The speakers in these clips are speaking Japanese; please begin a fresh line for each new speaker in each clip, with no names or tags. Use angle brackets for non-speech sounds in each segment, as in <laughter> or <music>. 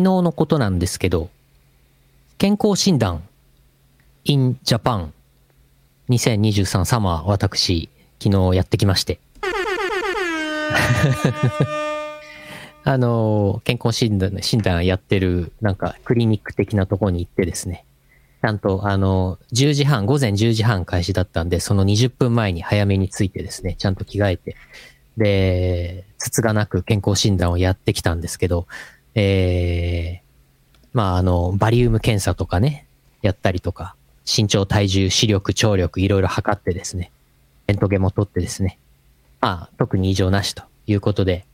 昨日のことなんですけど、健康診断 in Japan 2023サマー私、昨日やってきまして。<laughs> あの、健康診断、診断やってる、なんか、クリニック的なところに行ってですね。ちゃんと、あの、10時半、午前10時半開始だったんで、その20分前に早めに着いてですね、ちゃんと着替えて、で、つつがなく健康診断をやってきたんですけど、えー、まあ、あの、バリウム検査とかね、やったりとか、身長、体重、視力、聴力、いろいろ測ってですね、レントゲも取ってですね、まあ、特に異常なしということで、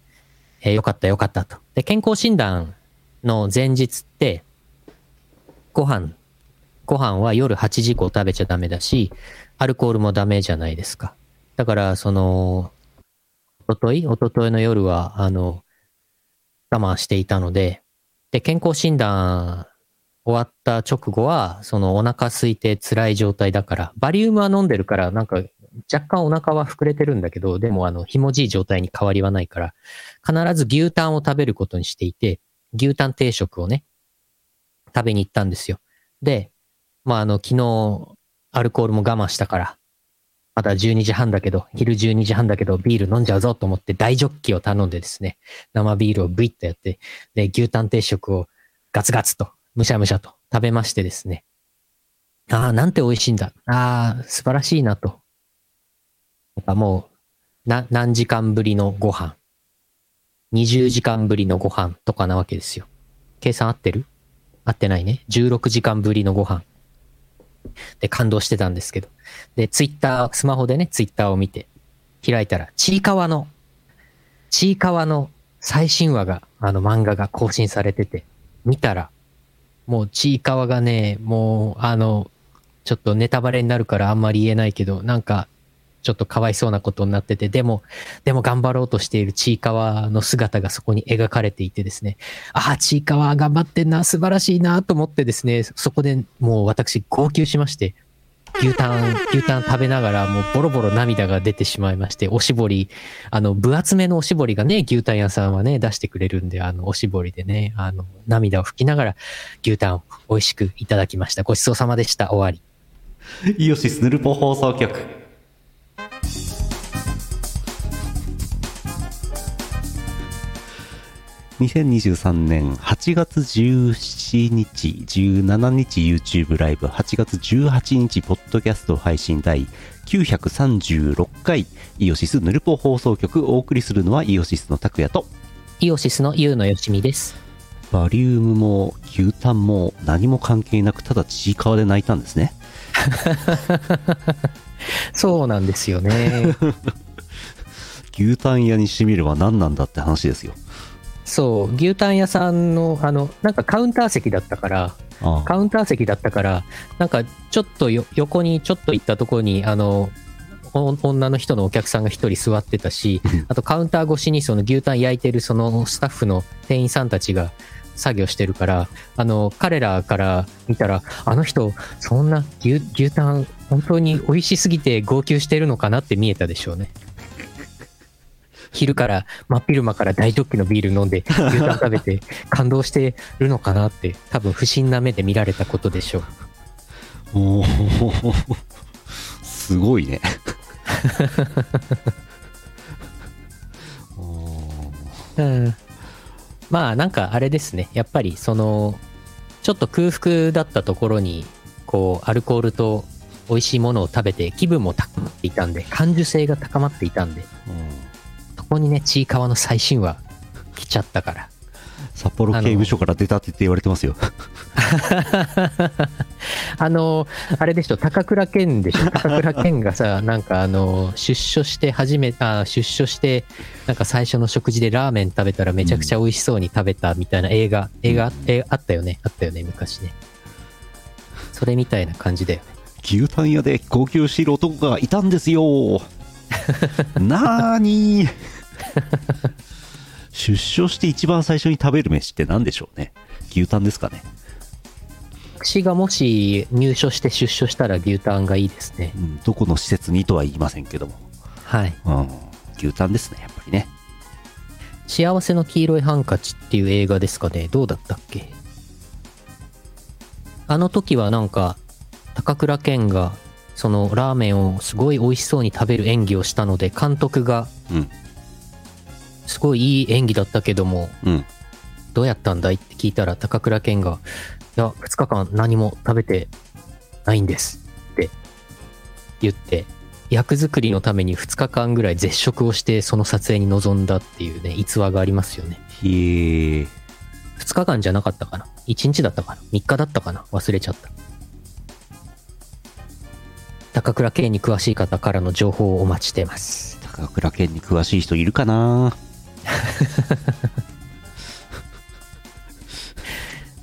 えーよかったよかったと。で、健康診断の前日って、ご飯、ご飯は夜8時以降食べちゃダメだし、アルコールもダメじゃないですか。だから、その、おとといおとといの夜は、あの、我慢していたので、で、健康診断終わった直後は、そのお腹空いて辛い状態だから、バリウムは飲んでるから、なんか若干お腹は膨れてるんだけど、でもあの、ひもじい状態に変わりはないから、必ず牛タンを食べることにしていて、牛タン定食をね、食べに行ったんですよ。で、まああの、昨日、アルコールも我慢したから、まだ12時半だけど、昼12時半だけど、ビール飲んじゃうぞと思って大ジョッキを頼んでですね、生ビールをブイッとやって、で、牛タン定食をガツガツと、むしゃむしゃと食べましてですね。ああ、なんて美味しいんだ。ああ、素晴らしいなと。なんかもう、な、何時間ぶりのご飯。20時間ぶりのご飯とかなわけですよ。計算合ってる？合ってないね。16時間ぶりのご飯。で、感動してたんですけど。で、ツイッター、スマホでね、ツイッターを見て、開いたら、ちいかわの、ちいかわの最新話が、あの漫画が更新されてて、見たら、もうちいかわがね、もう、あの、ちょっとネタバレになるからあんまり言えないけど、なんか、ちょっとかわいそうなことになってて、でも、でも頑張ろうとしているちいかわの姿がそこに描かれていてですね、ああ、ちいかわ頑張ってんな、素晴らしいなと思ってですね、そこでもう私号泣しまして、牛タン、牛タン食べながらもうボロボロ涙が出てしまいまして、おしぼり、あの、分厚めのおしぼりがね、牛タン屋さんはね、出してくれるんで、あの、おしぼりでね、あの、涙を拭きながら牛タンを美味しくいただきました。ごちそうさまでした。終わり。
イオシスヌルポ放送局。2023年8月17日、17日 YouTube ライブ、8月18日ポッドキャスト配信第936回イオシスヌルポ放送局お送りするのはイオシスの拓也と
イオシスのユウのよしみです。
バリウムも牛タンも何も関係なくただちいかわで泣いたんですね。<laughs>
そうなんですよね。<laughs>
牛タン屋にしてみれば何なんだって話ですよ。
そう、牛タン屋さんの、あの、なんかカウンター席だったから、カウンター席だったから、なんかちょっとよ横にちょっと行ったところに、あの、お女の人のお客さんが一人座ってたし
うん、
あとカウンター越しにその牛タン焼いてるそのスタッフの店員さんたちが作業してるから、あの、彼らから見たら、あの人、そんな牛牛タン本当に美味しすぎて号泣してるのかなって見えたでしょうね。昼から真っ昼間から大ジョッキのビール飲んで牛タン食べて感動してるのかなって多分不審な目で見られたことでしょう。
おー。すごいね。<laughs>
うん、まあなんかあれですね。やっぱりそのちょっと空腹だったところにこうアルコールと美味しいものを食べて気分も高まっていたんで感受性が高まっていたんで。そこにねちいかわの最新話来ちゃったから。
札幌刑務所から出たって言われてますよ。<laughs>
あのあれでしょ高倉健でしょ？高倉健がさ <laughs> なんかあの出所して初めあ出所してなんか最初の食事でラーメン食べたらめちゃくちゃ美味しそうに食べたみたいな映画、映画えあったよね。あったよね昔ね。それみたいな感じだよね。
牛タン屋で号泣している男がいたんですよ。<laughs> なーにー <laughs> 出所して一番最初に食べる飯って何でしょうね？牛タンですかね？
私がもし入所して出所したら牛タンがいいですね
うん、どこの施設にとは言いませんけども。
はい
うん、牛タンですね、やっぱりね。
幸せの黄色いハンカチっていう映画ですかね？どうだったっけ？あの時はなんか、高倉健が、そのラーメンをすごい美味しそうに食べる演技をしたので、監督が、
うん。
すごいいい演技だったけども、
うん。
どうやったんだいって聞いたら、高倉健が、いや、2日間何も食べてないんですって言って、役作りのために2日間ぐらい絶食をして、その撮影に臨んだっていうね、逸話がありますよね。
へえ。
2日間じゃなかったかな ?1 日だったかな ?3 日だったかな？忘れちゃった。高倉健に詳しい方からの情報をお待ちしてます。
高倉健に詳しい人いるかな？<laughs>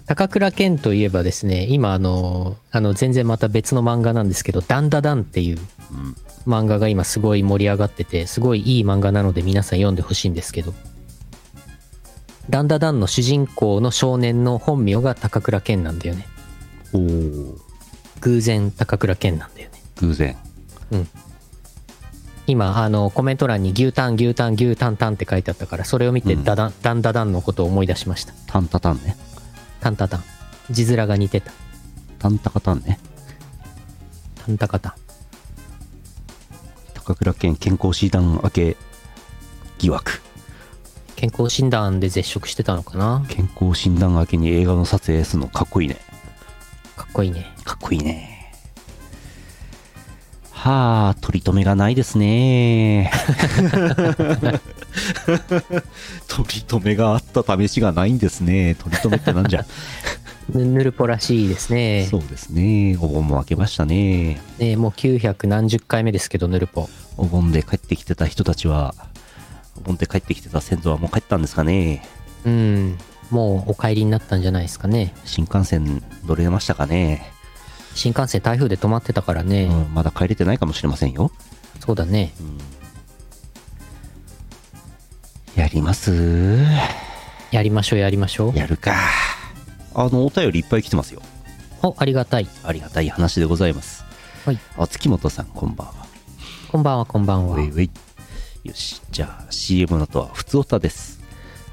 高倉健といえばですね、今あの、あの全然また別の漫画なんですけど、ダンダダンっていう
うん。
漫画が今すごい盛り上がってて、すごいいい漫画なので皆さん読んでほしいんですけど、ダンダダンの主人公の少年の本名が高倉健なんだよね。
おお。
偶然高倉健なんだよね。
偶然。
今、あの、コメント欄に牛タン、牛タン、牛タンタンって書いてあったから、それを見て
うん
ダダン、ダンダダンのことを思い出しました。
タンタタンね。
タンタタン。字面が似てた。
タンタカタンね。
タンタカタン。
高倉健健康診断明け疑惑。
健康診断で絶食してたのかな？
健康診断明けに映画の撮影するのかっこいいね。
かっこいいね。
かっこいいね。はあ、取り留めがないですね。<laughs> 取り留めがあった試しがないんですね。取り留めってなんじゃ。<laughs>
ぬぬるぽらしいですね。
そうですね。お盆も明けましたね。
ねもう900何十回目ですけど、ぬるぽ。
お盆で帰ってきてた人たちは、お盆で帰ってきてた先祖はもう帰ったんですかね。
うん。もうお帰りになったんじゃないですかね。
新幹線乗れましたかね。
新幹線台風で止まってたからね。
うん、まだ帰れてないかもしれませんよ。
そうだね。
やります？
やりましょうやりましょう。
やるか。あの、お便りいっぱい来てますよ。
お、ありがたい。
ありがたい話でございます。
はい。
あ、月本さん、こんばんは。
こんばんは、こんばんは。
よし、じゃあ CM の後はふつおたです。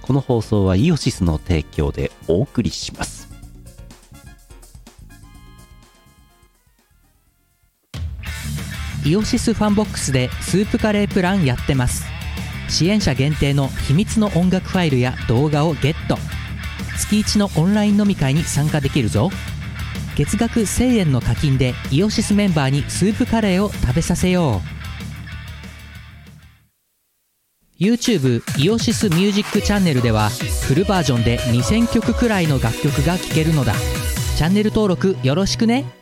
この放送はイオシスの提供でお送りします。
イオシスファンボックスでスープカレープランやってます。支援者限定の秘密の音楽ファイルや動画をゲット。月1のオンライン飲み会に参加できるぞ。月額1000円の課金でイオシスメンバーにスープカレーを食べさせよう。YouTube イオシスミュージックチャンネルではフルバージョンで2000曲くらいの楽曲が聴けるのだ。チャンネル登録よろしくね。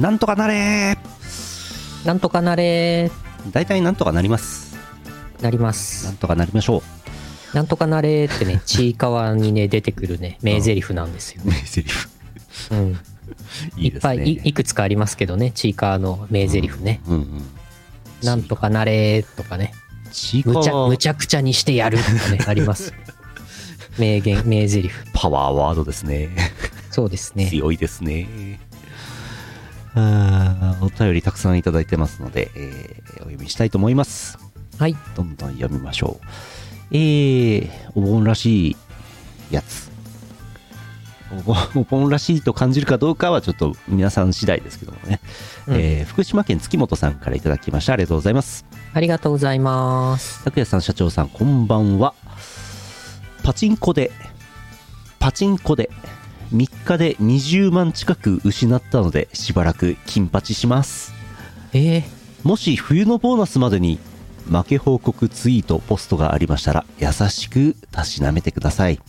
なんとかなれ
なんとかなれ
ー大体なんとかなります。
なりま
な
す
ん。とかなりましょう。
なんとかなれってね、<laughs> ちいかわにね、出てくるね、名台詞なんですよ。
名台詞。
うん。<laughs>
いいね。
いっぱいい、いくつかありますけどね、ちいかわの名台詞ね。
うんうん。
なんとかなれとかね、
ち
むちゃ、
わ
むちゃくちゃにしてやるとかね、<laughs> あります。名言、名台詞。
パワーワードですね。
そうですね。
強いですね。あーお便りたくさんいただいてますので、えーお読みしたいと思います。
はい。
どんどん読みましょう。えー、お盆らしいやつ。お盆 <laughs> お盆らしいと感じるかどうかはちょっと皆さん次第ですけどもね。
うん
えー福島県月本さんからいただきました。ありがとうございます。
ありがとうございます。
拓也さん、社長さん、こんばんは。パチンコで、パチンコで、3日で20万近く失ったので、しばらく金パチします。
えー、
もし冬のボーナスまでに負け報告ツイートポストがありましたら優しくたしなめてください。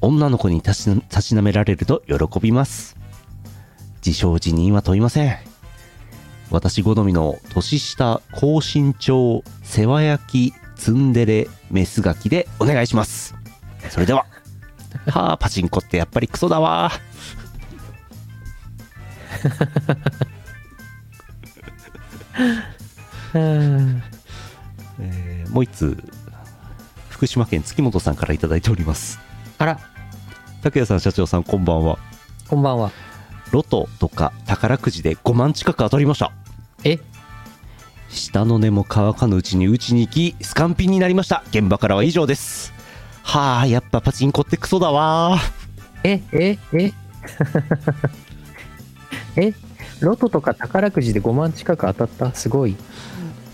女の子にたしなたしなめられると喜びます。自称自認は問いません。私好みの年下高身長世話焼きツンデレメスガキでお願いします。それでははあパチンコってやっぱりクソだわ。
う <laughs> ん
もう一通福島県月本さんからいただいております。
あら、
拓也さん社長さんこんばんは。
こんばんは。
ロトとか宝くじで5万近く当たりました。
え？
下の根も乾かぬうちに打ちに行きスカンピンになりました。現場からは以上ですはあやっぱパチンコってクソだわ。
え、え、え？<laughs> え？ロトとか宝くじで5万近く当たった？すごい。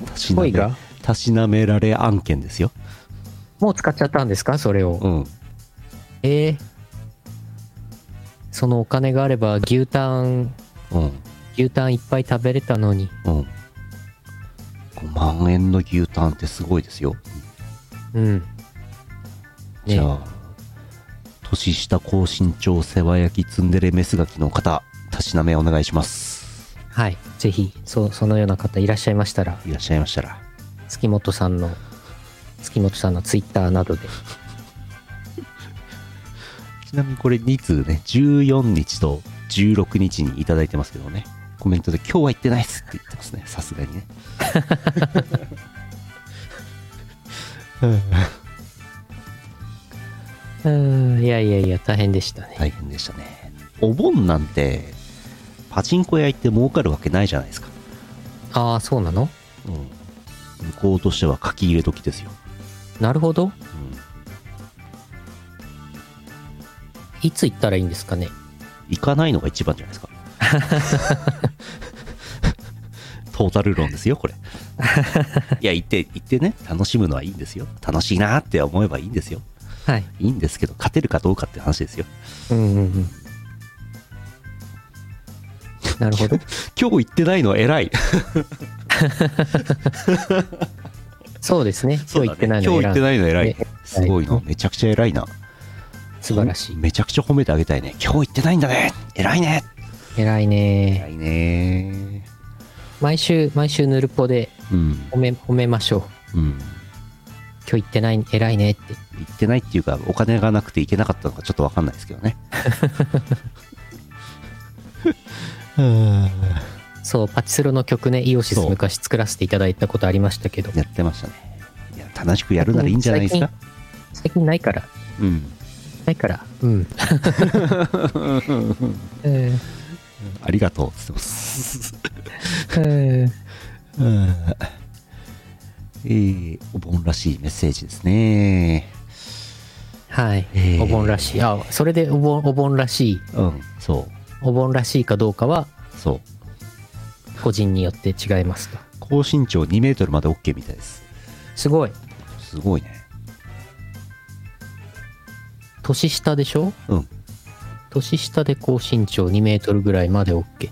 たしなめ
恋が？
たしなめられ案件ですよ。
もう使っちゃったんですか？それを。
うん。
え？ーそのお金があれば牛タン、
うん。
牛タンいっぱい食べれたのに。
うん。5万円の牛タンってすごいですよ、
うん。
じゃあ年下高身長世話焼きツンデレメスガキの方たしなめお願いします
はい。ぜひ、そ、そのような方いらっしゃいましたら、
いらっしゃいましたら
月本さんの、月本さんのツイッターなどで。<laughs>
ちなみにこれ2通ね、14日と16日にいただいてますけどね、コメントで今日は行ってないっすって言ってますね、さすがにね。<laughs>
うーん、いやいやいや、大変でしたね。
大変でしたね。お盆なんて、パチンコ屋行って儲かるわけないじゃないですか。
ああ、そうなの？
うん。向こうとしては書き入れ時ですよ。
なるほど。
うん。
いつ行ったらいいんですかね？
行かないのが一番じゃないですか。<laughs> トータル論ですよ、これ。<laughs> いや、行って、行ってね、楽しむのはいいんですよ。楽しいなって思えばいいんですよ。
はい。
いいんですけど、勝てるかどうかって話ですよ。
うんうんうん。なるほど。<laughs>
今日行ってないのは偉い。
そうですね。今日行ってないの
今日行ってないの偉い
ね。
すごいな。めちゃくちゃ偉いな。
素晴らしい。
めちゃくちゃ褒めてあげたいね。今日行ってないんだね。偉いね。
偉いね。
偉いね。
毎週、毎週ヌルポで
うん。
褒め、褒めましょう。
うん。
今日行ってない、偉いねって。
行ってないっていうか、お金がなくて行けなかったのかちょっとわかんないですけどね。
そう、パチスロの曲ね、イオシス昔作らせていただいたことありましたけど、
やってましたね。いや、楽しくやるならいいんじゃないですか？
最近ないから、
うん。
ないから、うん。う <laughs> ん
ありがとうって言ってます。
うん
えー、<laughs> お盆らしいメッセージですね。
はい
え。ー
お盆らしい。あ、それでお盆、お盆らしい。
うん、そ
お盆らしいかどうかは、
う、そう。
個人によって違いますと。
高身長2メートルまで OK みたいです。
すごい。
すごいね。
年下でしょ？
うん。
年下で高身長2メートルぐらいまで OK。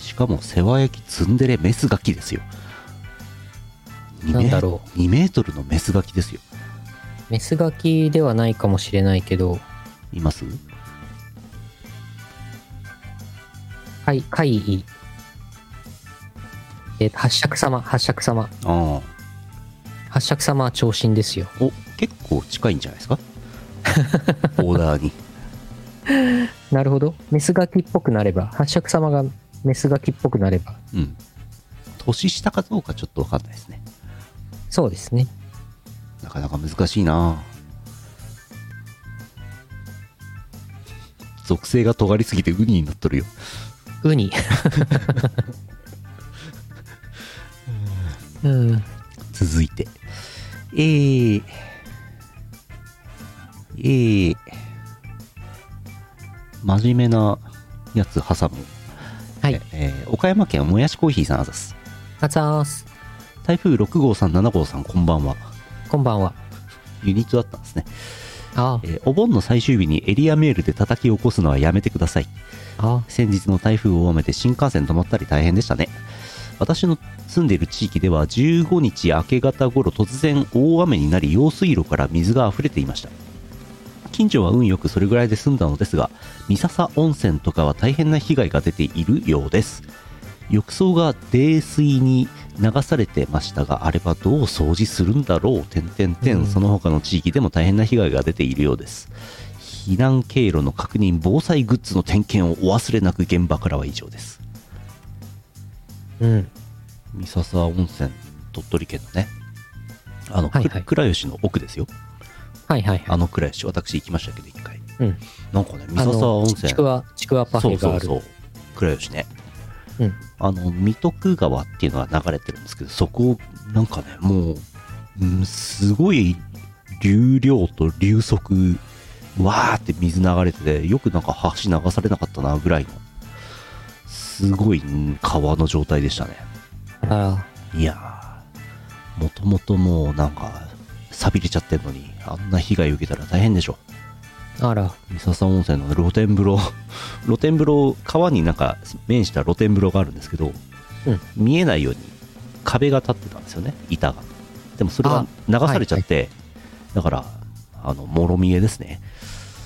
しかも、世話焼きツンデレメスガキですよ。2
なんだろ
う。2メートルのメスガキですよ。
メスガキではないかもしれないけど、
います？
はい、怪異。えー八尺様、八尺様。
ああ。
八尺様は長身ですよ。
お、結構近いんじゃないですか？<laughs> オーダーに。
なるほど。メスガキっぽくなれば、八尺様がメスガキっぽくなれば、
うん。年下かどうかちょっとわかんないですね。
そうですね。
なかなか難しいな属性が尖りすぎてウニになっとるよ。
ウニ。<laughs> うん。
続いて。えー、えー、真面目なやつ挟む。
はい。
えー岡山県もやしコーヒーさんあざす。
あざーす。
台風6号さん、7号さん、こんばんは。
こんばんは。
ユニットだったんですね。
あ
えーお盆の最終日にエリアメールで叩き起こすのはやめてください。
あ、あ
先日の台風大雨で新幹線止まったり大変でしたね。私の住んでいる地域では15日明け方頃突然大雨になり用水路から水が溢れていました。近所は運よくそれぐらいで済んだのですが、三笹温泉とかは大変な被害が出ているようです。浴槽が泥水に流されてましたが、あれはどう掃除するんだろう、点々点、
うん
その他の地域でも大変な被害が出ているようです。避難経路の確認、防災グッズの点検をお忘れなく現場からは以上です。
うん。
三笹温泉、鳥取県のね。あの、
はいはい
く倉吉の奥ですよ。
はいはいはい。
あの倉吉、私行きましたけど、一回。
うん。
なんかね、三
あ
笹温
の、
泉。
ちくわ、ちくわパフェがある。
そうそうそう。倉吉ね。
うん。
あの、三徳川っていうのが流れてるんですけど、そこを、なんかね、もう、うんすごい流量と流速、わーって水流れてて、よくなんか橋流されなかったな、ぐらいの、すごい川の状態でしたね。
あ
いやー、もともともうなんか、錆びれちゃってんのに、あんな被害受けたら大変でしょ。
ら、あら、
三笹温泉の露天風呂。<laughs> 露天風呂川になんか面した露天風呂があるんですけど、
うん。
見えないように壁が立ってたんですよね。板が。でもそれが流されちゃって、だからあのもろ見えですね。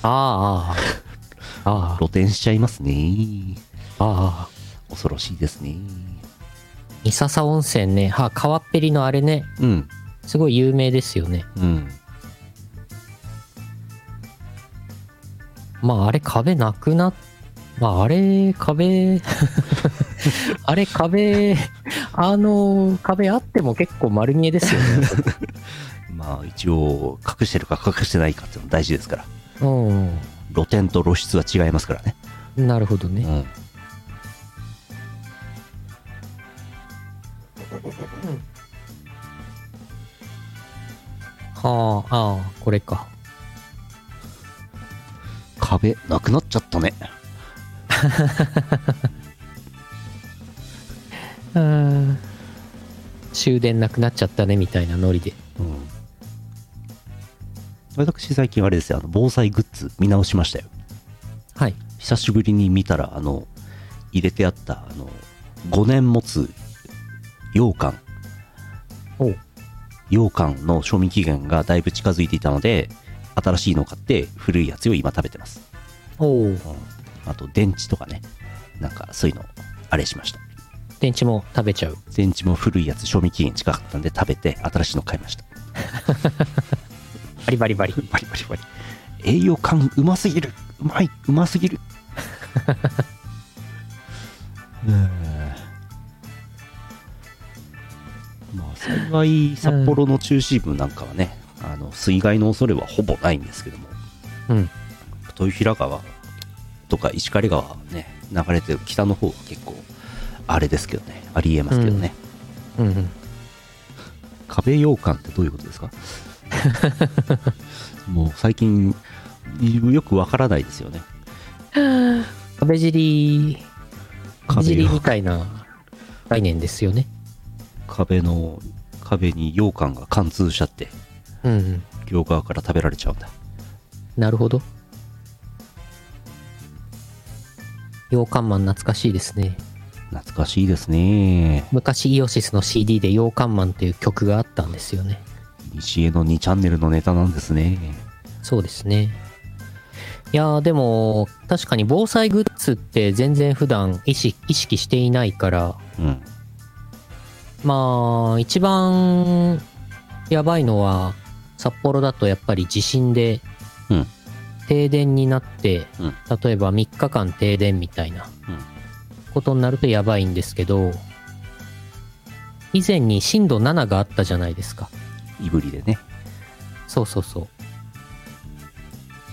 ああ、ああ、
露天しちゃいますね。
ああ、
恐ろしいですね。
三笹温泉ね、はあ、川っぺりのあれね、
うん。
すごい有名ですよね。
うん
まあ、あれ壁なくなっ、まあ、あれ壁、<laughs> あれ壁、あの、壁あっても結構丸見えですよね。<laughs>
まあ一応隠してるか隠してないかっていうのも大事ですから
う
露天と露出は違いますからね
ん。なるほどね。
うん
はあ、ああ、これか。
壁なくなっちゃったね <laughs>
うん。終電なくなっちゃったね、みたいなノリで。
うん私最近あれですよあの防災グッズ見直しましたよ
はい。
久しぶりに見たらあの入れてあったあの5年持つ羊羹
おう
羊羹の賞味期限がだいぶ近づいていたので新しいのを買って古いやつを今食べてます
おう
あと電池とかね。なんかそういうのあれしました。
電池も食べちゃう。
電池も古いやつ賞味期限近かったんで食べて新しいの買いました。<laughs>
バリバリバリ。
バリバリバリ。栄養感うますぎる。うまい。うますぎる。<laughs> うん。まあ幸い札幌の中心部なんかはね、あの水害の恐れはほぼないんですけども。
うん。
豊平川とか石狩川ね流れてる北の方は結構あれですけどねありえますけどね、
うんうん。
壁羊羹ってどういうことですか？<laughs> もう最近よくわからないですよね
壁尻、壁
壁
尻み
よ
たいな概念ですよね。
壁の壁に羊羹が貫通しちゃって
うんうん。
両側から食べられちゃうんだ
なるほど。羊羹マン懐かしいですね。
懐かしいですね
昔イオシスの CD で羊羹マンっていう曲があったんですよね。
西への2チャンネルのネタなんですね
そうですね。いやーでも確かに防災グッズって全然普段意識意識していないから
うん
まあ一番やばいのは札幌だとやっぱり地震で
うん
停電になって、
うん。
例えば3日間停電みたいな
うん。
ことになるとやばいんですけど以前に震度7があったじゃないですか。
いぶりでね。
そうそうそう。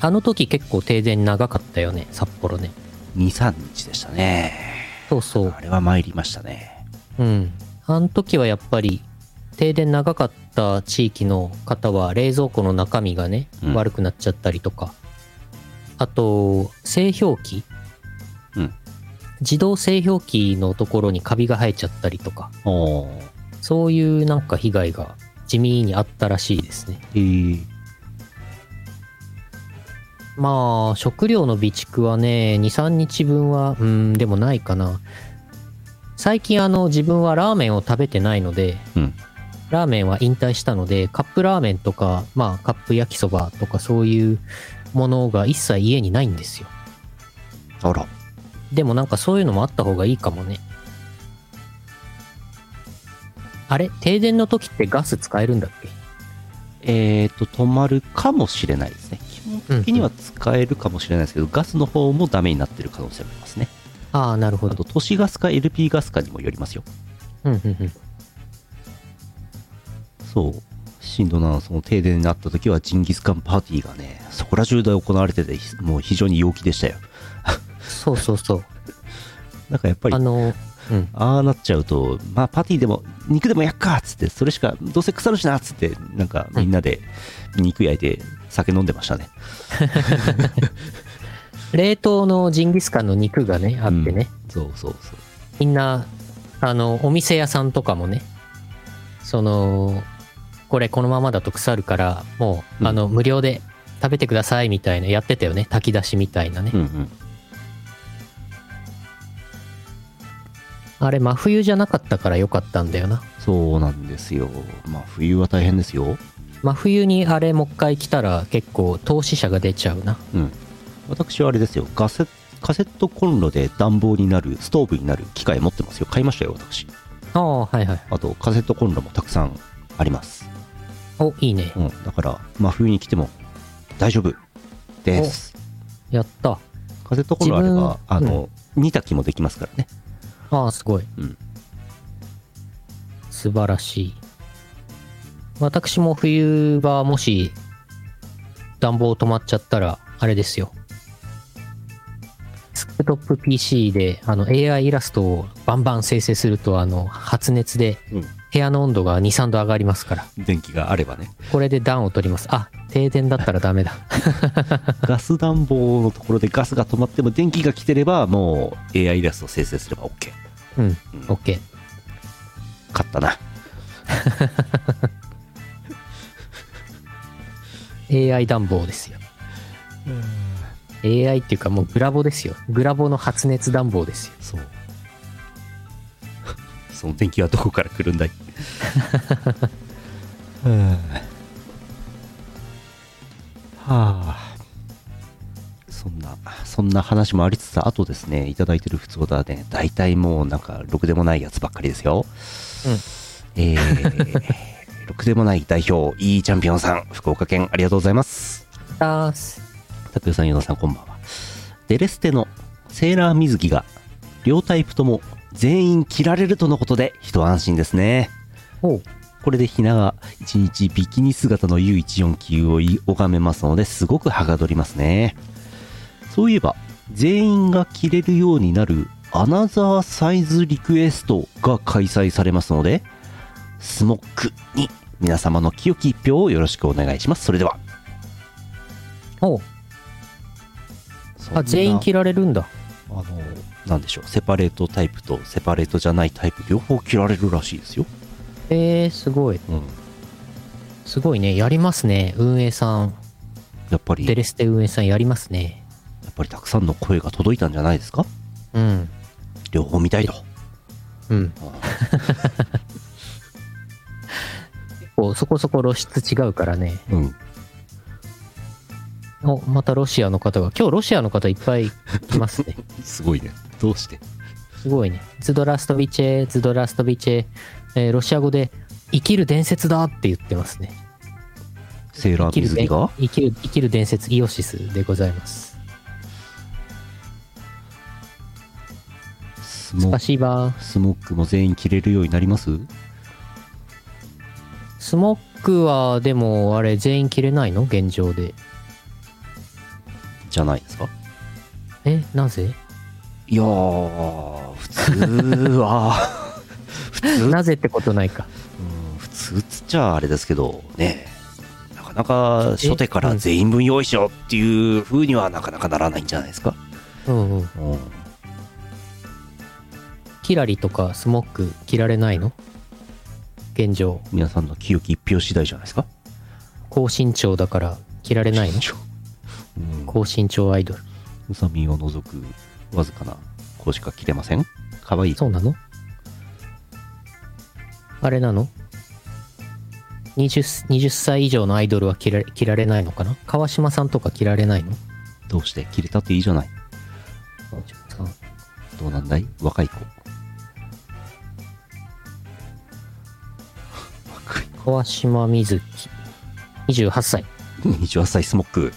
あの時結構停電長かったよね札幌ね。
23日でしたね。
そうそう。
あれは参りましたね。
うん。あの時はやっぱり、停電長かった地域の方は冷蔵庫の中身がね、
うん。
悪くなっちゃったりとか、あと、製氷機。
うん。
自動製氷機のところにカビが生えちゃったりとか、そういうなんか被害が地味にあったらしいですね。
えー、
まあ、食料の備蓄はね、2、3日分は、うん、でもないかな。最近あの、自分はラーメンを食べてないので、
うん。
ラーメンは引退したので、カップラーメンとか、まあ、カップ焼きそばとかそういうものが一切家にないんですよ。
あら
でもなんかそういうのもあった方がいいかもね。あれ？停電の時ってガス使えるんだっけ？
えーと止まるかもしれないですね基本的には使えるかもしれないですけど、ガスの方もダメになってる可能性もありますね
ああ、なるほど
あと。都市ガスか LP ガスかにもよりますよ
うんうんうん。
そう震度7その停電になった時はジンギスカンパーティーがねそこら中で行われててもう非常に陽気でしたよ
そうそうそう。<laughs>
なんかやっぱり
あの、うん。
ああなっちゃうとまあパーティーでも肉でも焼くかっつってそれしかどうせ腐るしなっつってなんかみんなで肉焼いて酒飲んでましたね、<laughs>
冷凍のジンギスカンの肉がね、あってね。
そうそうそう
みんな、あの、お店屋さんとかもね、その、これこのままだと腐るから、もう、
うん
あの、無料で食べてくださいみたいな、やってたよね。炊き出しみたいなね。
うんうん
あれ、真冬じゃなかったからよかったんだよな。
そうなんですよまあ冬は大変ですよ
真冬にあれもう一回来たら結構投資者が出ちゃうな。
うん私はあれですよガセカセットコンロで暖房になるストーブになる機械持ってますよ買いましたよ私
ああ、はいはい。
あとカセットコンロもたくさんあります
お、いいね。
うんだから真冬に来ても大丈夫です
やった。
カセットコンロあればあの、煮炊きもできますからね
ああ、すごい。
うん
素晴らしい。私も冬場もし暖房止まっちゃったら、あれですよ。スクトップ PC であの AI イラストをバンバン生成すると、あの、発熱で
うん
部屋の温度が2、3度上がりますから。
電気があればね
これで暖を取ります。あ、停電だったらダメだ。<laughs>
ガス暖房のところでガスが止まっても電気が来てればもう AI イラストを生成すれば OK
うん、OK。
勝ったな <laughs>
AI 暖房ですよ。AI っていうかもうグラボですよ。グラボの発熱暖房ですよ。
そうその電気はどこから来るんだい？<laughs> はあ。そんなそんな話もありつつあとですねいただいてる普通だね。大体もうなんかろくでもないやつばっかりですよ。
うん。
えー、<laughs> ろくでもない代表 E チャンピオンさん福岡県ありがとうございます。
だーす。
拓也さん、与田さん、こんばんは。デレステのセーラー水着が両タイプとも全員着られるとのことで一安心ですね。これでひなが一日ビキニ姿の U149 を拝めますのですごくはがどりますね。そういえば、全員が着れるようになるアナザーサイズリクエストが開催されますので、スモックに皆様の清き一票をよろしくお願いします。それでは。
おう。あ、全員着られるんだ。
あの、なんでしょう、セパレートタイプとセパレートじゃないタイプ、両方着られるらしいですよ。
えー、すごい。
うん。
すごいね。やりますね。運営さん。
やっぱり、や
デレステ運営さんやりますね。
っぱりたくさんの声が届いたんじゃないですか？
うん。
両方見たいと。
うん。<laughs> 結構そこそこ露出違うからね。
うん。
お、またロシアの方が。今日ロシアの方いっぱいいますね。<laughs>
すごいね。どうして？
すごいね。ズドラストビチェ、ズドラストビチェ、えーロシア語で生きる伝説だって言ってますね。
セーラー水着が？
生きる生きる伝説イオシスでございます。
スモ
ス
モックも全員着れるようになります？
スモックはでもあれ全員着れないの？現状で。
じゃないですか？
え、なぜ？
いやー、普通は、<laughs> 普通、
なぜってことないか。
うん普通っつっちゃあれですけど、ねなかなか初手から全員分用意しろっていう風にはなかなかならないんじゃないですか。
うんうん。
うん
キラリとかスモック着られないの？現状。
皆さんの清き一票次第じゃないですか。
高身長だから着られないの？
うん、
高身長アイドル。
ウサミを除くわずかな子しか着れません？かわいい。
そうなの？あれなの？20, 20歳以上のアイドルは着られ着られないのかな？川島さんとか着られないの？
どうして着れたっていいじゃない。
川島さん
どうなんだい？若い子。<laughs>
川島瑞希。28歳。
子。28歳スモック。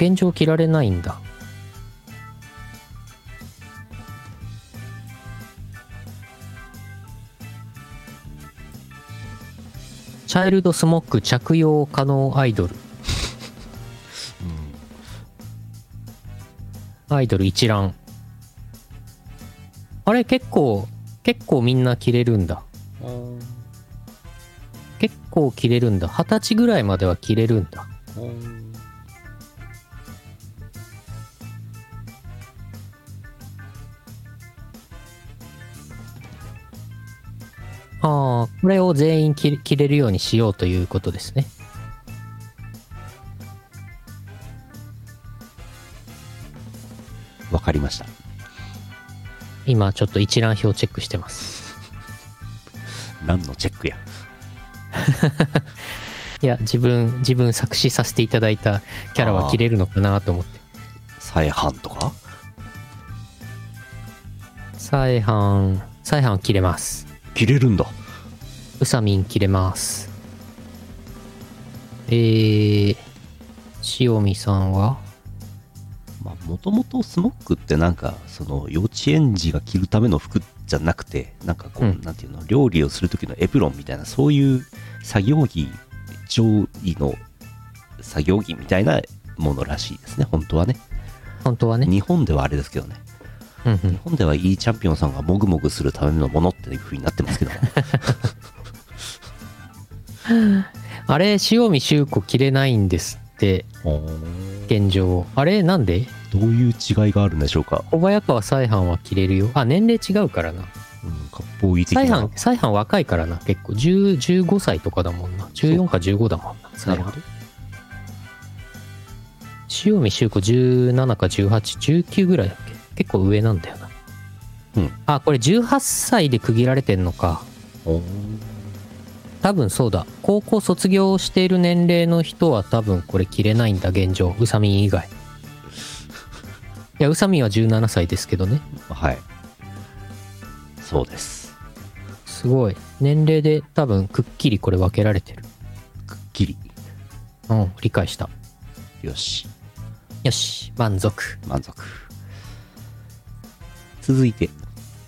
現状着られないんだ。チャイルドスモック着用可能アイドル、うん、アイドル一覧。あれ結構結構みんな着れるんだ。結構着れるんだ。二十歳ぐらいまでは着れるんだ、うん。れを全員着着れるようにしようということですね。
わかりました。
今ちょっと一覧表チェックしてます。<laughs>
何のチェックや。<laughs>
いや、自分、自分作詞させていただいたキャラは着れるのかなと思って。
再販とか？
再販、再販切れます。
切れるんだ。
うさみん切れます。えー、塩見さんは？
まあ、もともとスモックってなんか、その幼稚園児が着るための服じゃなくて、なんかこう、
うん
なんていうの、料理をする時のエプロンみたいな、そういう作業着、上位の作業着みたいなものらしいですね、本当はね。
本当はね。
日本ではあれですけどね。
うんうん
日本ではいいチャンピオンさんがもぐもぐするためのものっていう風になってますけど。<laughs> <laughs>
あれ、塩見修子着れないんですって、現状。あれ、なんで？
どういう違いがあるんでしょうか？
小早川再販は着れるよ。あ、年齢違うからな。
うん、割烹着的な。
再販、再販若いからな。結構、10 15歳とかだもんな。14か15だもんな。
なるほど。
塩見修子17か18、19ぐらいだっけ？結構上なんだよな。
うん。
あ、これ18歳で区切られてんのか。多分そうだ。高校卒業している年齢の人は多分これ着れないんだ、現状。うさみん以外。いや、うさみんは17歳ですけどね。
はい。そうです。
すごい。年齢で多分くっきりこれ分けられてる。
くっきり。
うん、理解した。
よし。
よし、満足。
満足。続いて。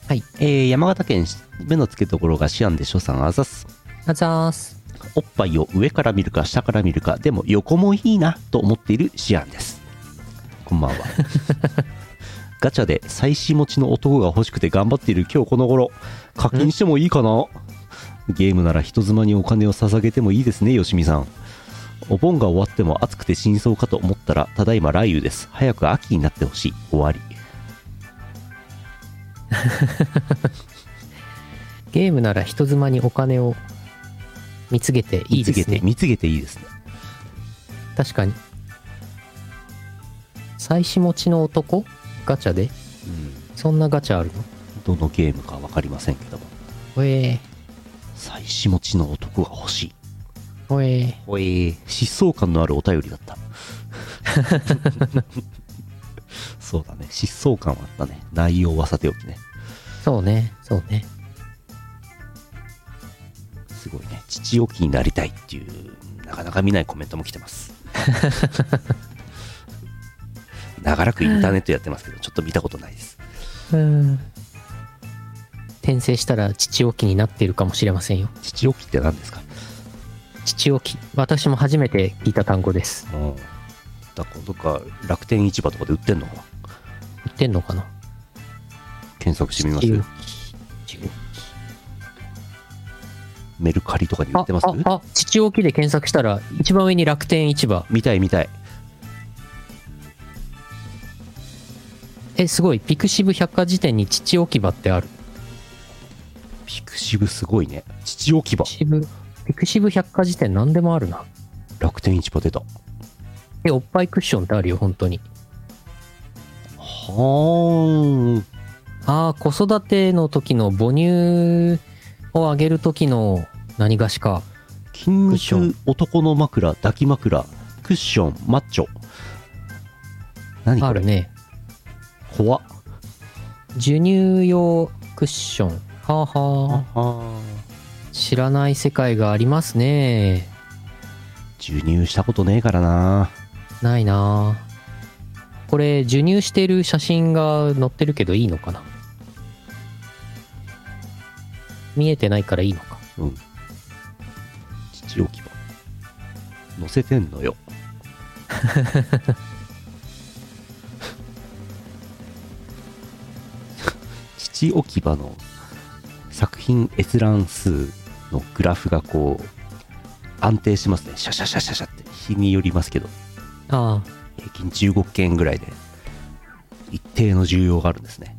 はい。
えー、山形県目の付けどころがシアンで所さんあざす。
あざーす。
おっぱいを上から見るか下から見るか、でも横もいいなと思っているシアンです。こんばんは。<laughs> ガチャで妻子持ちの男が欲しくて頑張っている今日この頃、課金してもいいかな？ゲームなら人妻にお金を捧げてもいいですね、よしみさん。お盆が終わっても暑くて真相かと思ったら、ただいま雷雨です。早く秋になってほしい。終わり。<laughs>
ゲームなら人妻にお金を貢げていいですね。
見つけて、見つけていいですね。
確かに。妻子持ちの男？ガチャで？
うん。
そんなガチャあるの？
どのゲームか分かりませんけども。
ほえ
妻子持ちの男が欲しい。
ー、ほえー。
おえー、疾走感のあるお便りだった。<laughs> そうだね。疾走感はあったね。内容はさておきね。
そうね、そうね。
すごいね。父置きになりたいっていう、なかなか見ないコメントも来てます。<laughs> 長らくインターネットやってますけど、ちょっと見たことないです。
うん。転生したら父置きになっているかもしれませんよ。
父置きって何ですか？
父置き。私も初めて聞いた単語です。
うん。だからどっか楽天市場とかで売ってんのかな？
言ってんのかな？
検索してみますメルカリとかに売
あ
ってます、
あ、あ、父置きで検索したら、一番上に楽天市場。
見たい見たい。
え、すごい。ピクシブ百科事典に父置き場ってある。
ピクシブすごいね。父置き場
ピクシブ、ピクシブ百科事典何でもあるな。
楽天市場出た。
え、おっぱいクッションってあるよ、本当に。
はーん。
ああ、子育ての時の母乳をあげる時の何がしか？
筋肉男の枕、抱き枕、クッション、マッチョ。何これ？
あるね。
怖っ。
授乳用クッション。はあはあ。
は
知らない世界がありますね。
授乳したことねえからな。
ないなあこれ、授乳してる写真が載ってるけどいいのかな？見えてないからいいのか。
うん。土置き場載せてんのよ。<laughs> 土置き場の作品閲覧数のグラフがこう安定しますね。シャシャシャシャシャって。日によりますけど。
ああ、
平均15件ぐらいで。一定の需要があるんですね。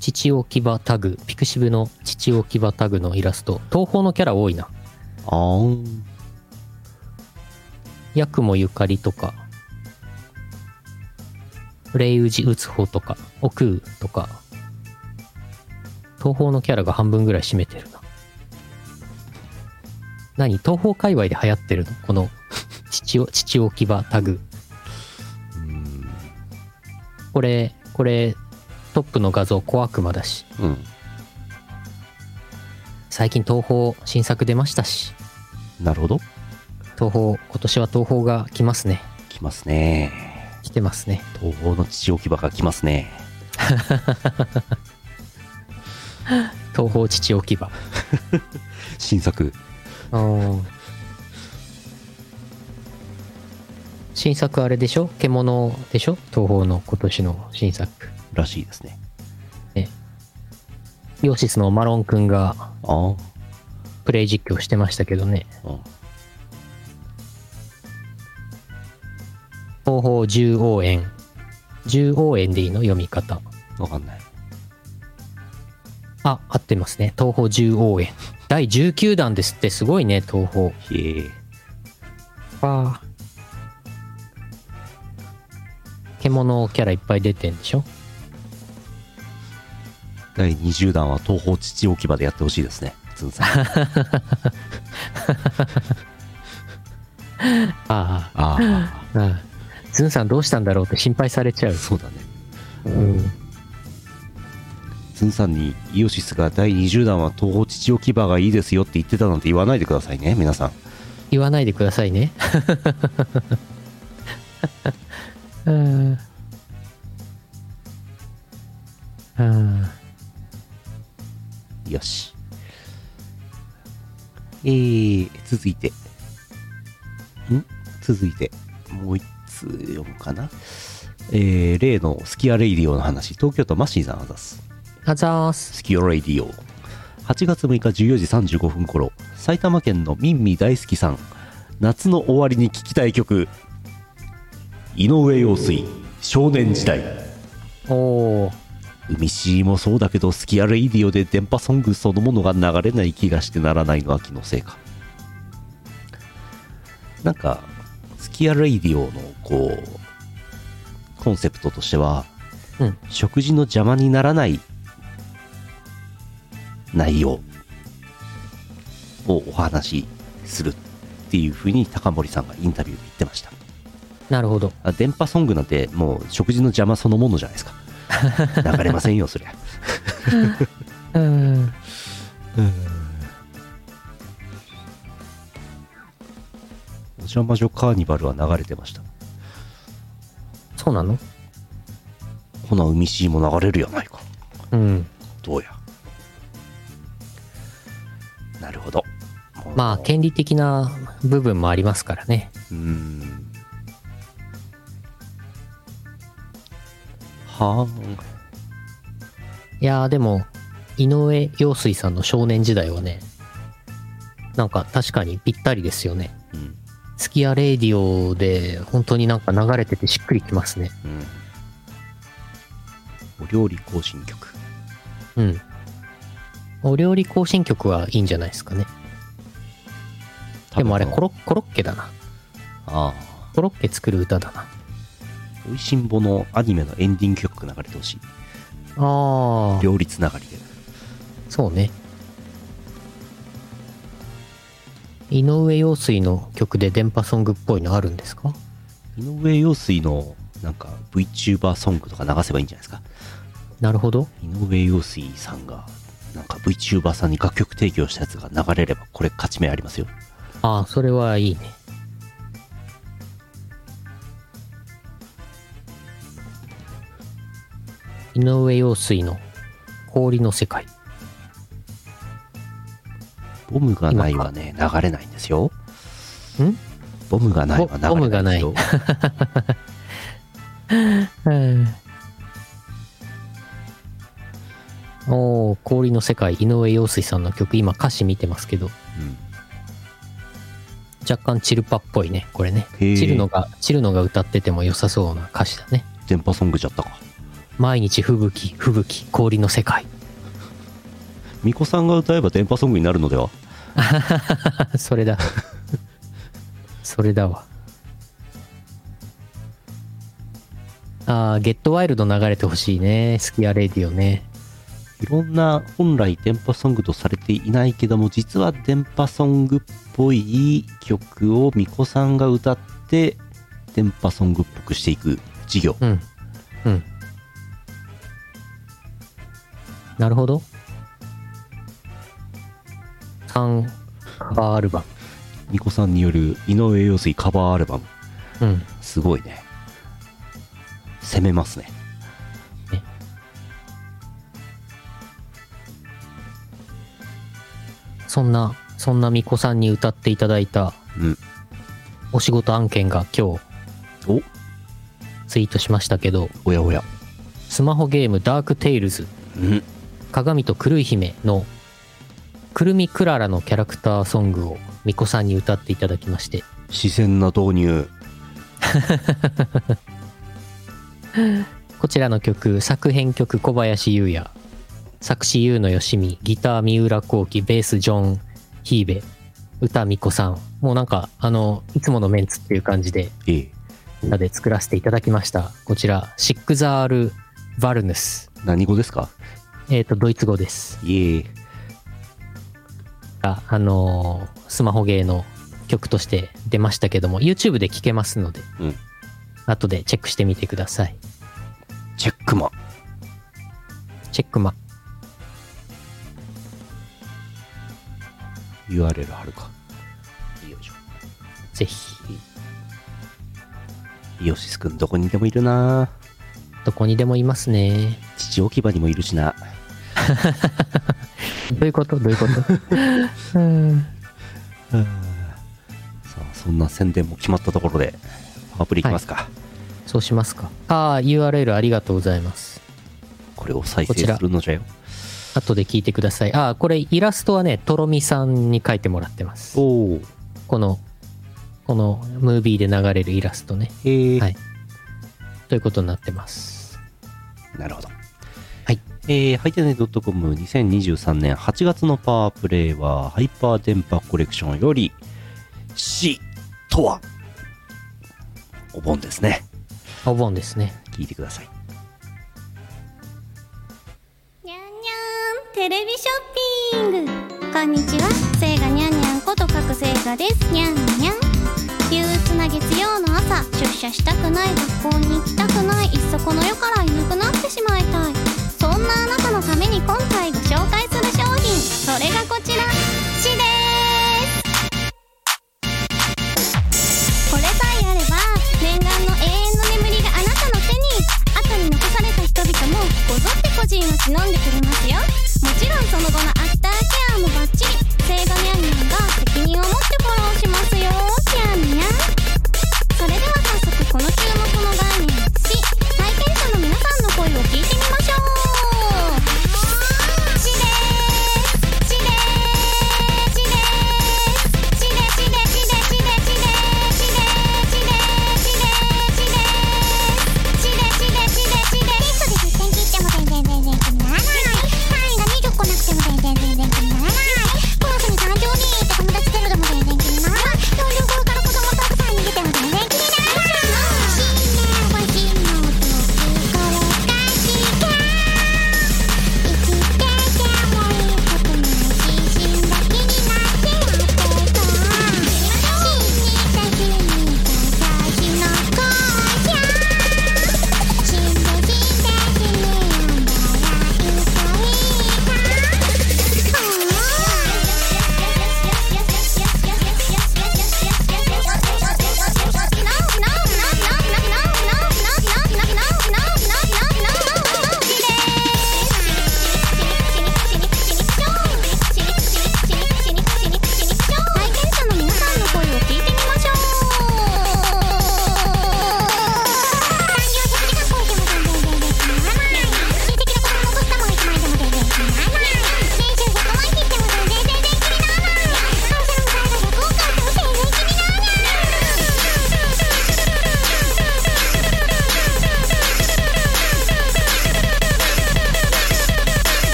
父置き場タグ、ピクシブの父置き場タグのイラスト、東宝のキャラ多いな。
あー。ん
ヤクモゆかりとか、レイウジウツホとか、オクーとか、東宝のキャラが半分ぐらい占めてるな。何？東宝界隈で流行ってるの？この父お、父置き場タグ。
うん。
これ、これ、トップの画像小悪魔だし、
うん
最近東宝新作出ましたし、
なるほど。
東宝、今年は東宝が来ますね。
来ますね。
来てますね。
東方の父置き場が来ますね。<laughs>
東宝父置き場。<laughs>
新作。
うん新作あれでしょ？獣でしょ？東宝の今年の新作。
らしいですね
イオシスのマロンくんが
あ
プレイ実況してましたけどね。東宝十王園。十王園でいいの？読み方。
わかんない
あ、合ってますね。東宝十王園。第19弾ですってすごいね、東宝。
へえ
わあ。獣キャラいっぱい出てんでしょ？
第20弾は東方父置き場でやってほしいですねつんさん
あ <laughs>
あ
あ、うん。ズンさんどうしたんだろうって心配されちゃう
あ。そうだね
うん。
つんさんにイオシスが第20弾は東方父置き場がいいですよって言ってたなんて言わないでくださいね皆さん
言わないでくださいね。<laughs> うん。うん。
よし。えー、続いて。ん？続いて。もう一つ読むかな？えー、例のスキアレイディオの話。東京都マッシーさんあざす。
あざーす。
スキオレイディオ。8月6日14時35分頃。埼玉県のミンミ大好きさん。夏の終わりに聴きたい曲。井上陽水。少年時代。
おー。
海シーもそうだけどスキアレイディオで電波ソングそのものが流れない気がしてならないのは気のせいか。なんかスキアレイディオのこうコンセプトとしては、
うん。
食事の邪魔にならない内容をお話しするっていうふうに高森さんがインタビューで言ってました。
なるほど。
あ電波ソングなんてもう食事の邪魔そのものじゃないですか流れませんよそりゃ。
うん。
お邪魔女カーニバルは流れてました
そうなの
ほな海シーも流れるやないか
うん。
どうやなるほど
まあ、権利的な部分もありますからね。
うーんはあ
いやーでも、井上陽水さんの少年時代はね、なんか確かにぴったりですよね。
うん
スキアレイディオで本当になんか流れててしっくりきますね。
うんお料理行進曲
うん。お料理行進曲はいいんじゃないですかね。でもあれコロコロッケだな。
ああ
コロッケ作る歌だな。
おいしんぼのアニメのエンディング曲が流れてほしい
ああ、
両立ながりで
そうね。井上陽水の曲で電波ソングっぽいのあるんですか？
井上陽水のなんか VTuber ソングとか流せばいいんじゃないですか？
なるほど。
井上陽水さんがなんか VTuber さんに楽曲提供したやつが流れればこれ勝ち目ありますよ
ああ、それはいいね。井上陽水の氷の世界。
ボムがないはね流れないんですよ。
ん？
ボムがないは
ボボムがない。
流れですよ。
う <laughs> んおー氷の世界。井上陽水さんの曲今歌詞見てますけど。
うん。
若干チルパっぽいねこれね。チルノがチルノが歌ってても良さそうな歌詞だね。
電波ソングじゃったか。
毎日吹雪吹雪氷の世界。
巫女さんが歌えば電波ソングになるのでは？<laughs>
それだ。<laughs> それだわ。あーゲットワイルド流れてほしいね。スキアレディオね。
いろんな本来電波ソングとされていないけども、実は電波ソングっぽい曲を巫女さんが歌って、電波ソングっぽくしていく事業。
うん。うんなるほど3カバーアルバ
巫女さんによる井上陽水カバーアルバム。
ムうん
すごいね。攻めますね。
そんなそんな巫女さんに歌っていただいた
うん。
お仕事案件が今日
お
ツイートしましたけど
おやおや。
スマホゲームダークテイルズ
うん。
鏡と狂い姫のくるみクララのキャラクターソングを巫女さんに歌っていただきまして。
自然な導入。<laughs>
こちらの曲作編曲小林優也。作詞優野よしみギター三浦幸喜ベースジョン・ヒーベ。歌巫女さん。もうなんかあのいつものメンツっていう感じで
ええ。
歌で作らせていただきました。こちらシックザール・バルヌス。
何語ですか？
えっ、とドイツ語です
いえ。
があのースマホゲーの曲として出ましたけども YouTube で聴けますので、
うん
後でチェックしてみてください
チェックマン。
チェックマ
URL 貼るか。よいしょ。
ぜひ
イオシスくんどこにでもいるな
どこにでもいますね
父置き場にもいるしな。<laughs>
どういうこと？どういうこと？<laughs> うん。
さあ、そんな宣伝も決まったところで、アプリいきますか。
そうしますか。ああ URL ありがとうございます。
これを再生するのじゃよ。
後で聞いてください。ああこれイラストはねとろみさんに描いてもらってます。
おお。
このこのムービーで流れるイラストね。
へえ、
はい。ということになってます。
なるほど。
はい。
えー、ハイテネ .com2023 年8月のパワープレイは、ハイパー電波コレクションより、死とは、お盆ですね。
お盆ですね
聞いてください。
にゃんにゃんテレビショッピングこんにちはせいがにゃんにゃんことかくせいがですにゃんにゃん憂鬱な月曜の朝出社したくない学校に行きたくないいっそこの世からいなくなってしまいたいそなあなたのために今回ご紹介する商品それがこちら。しです。これさえあれば念願の永遠の眠りがあなたの手に。後に残された人々もこぞって個人を忍んでくれますよ。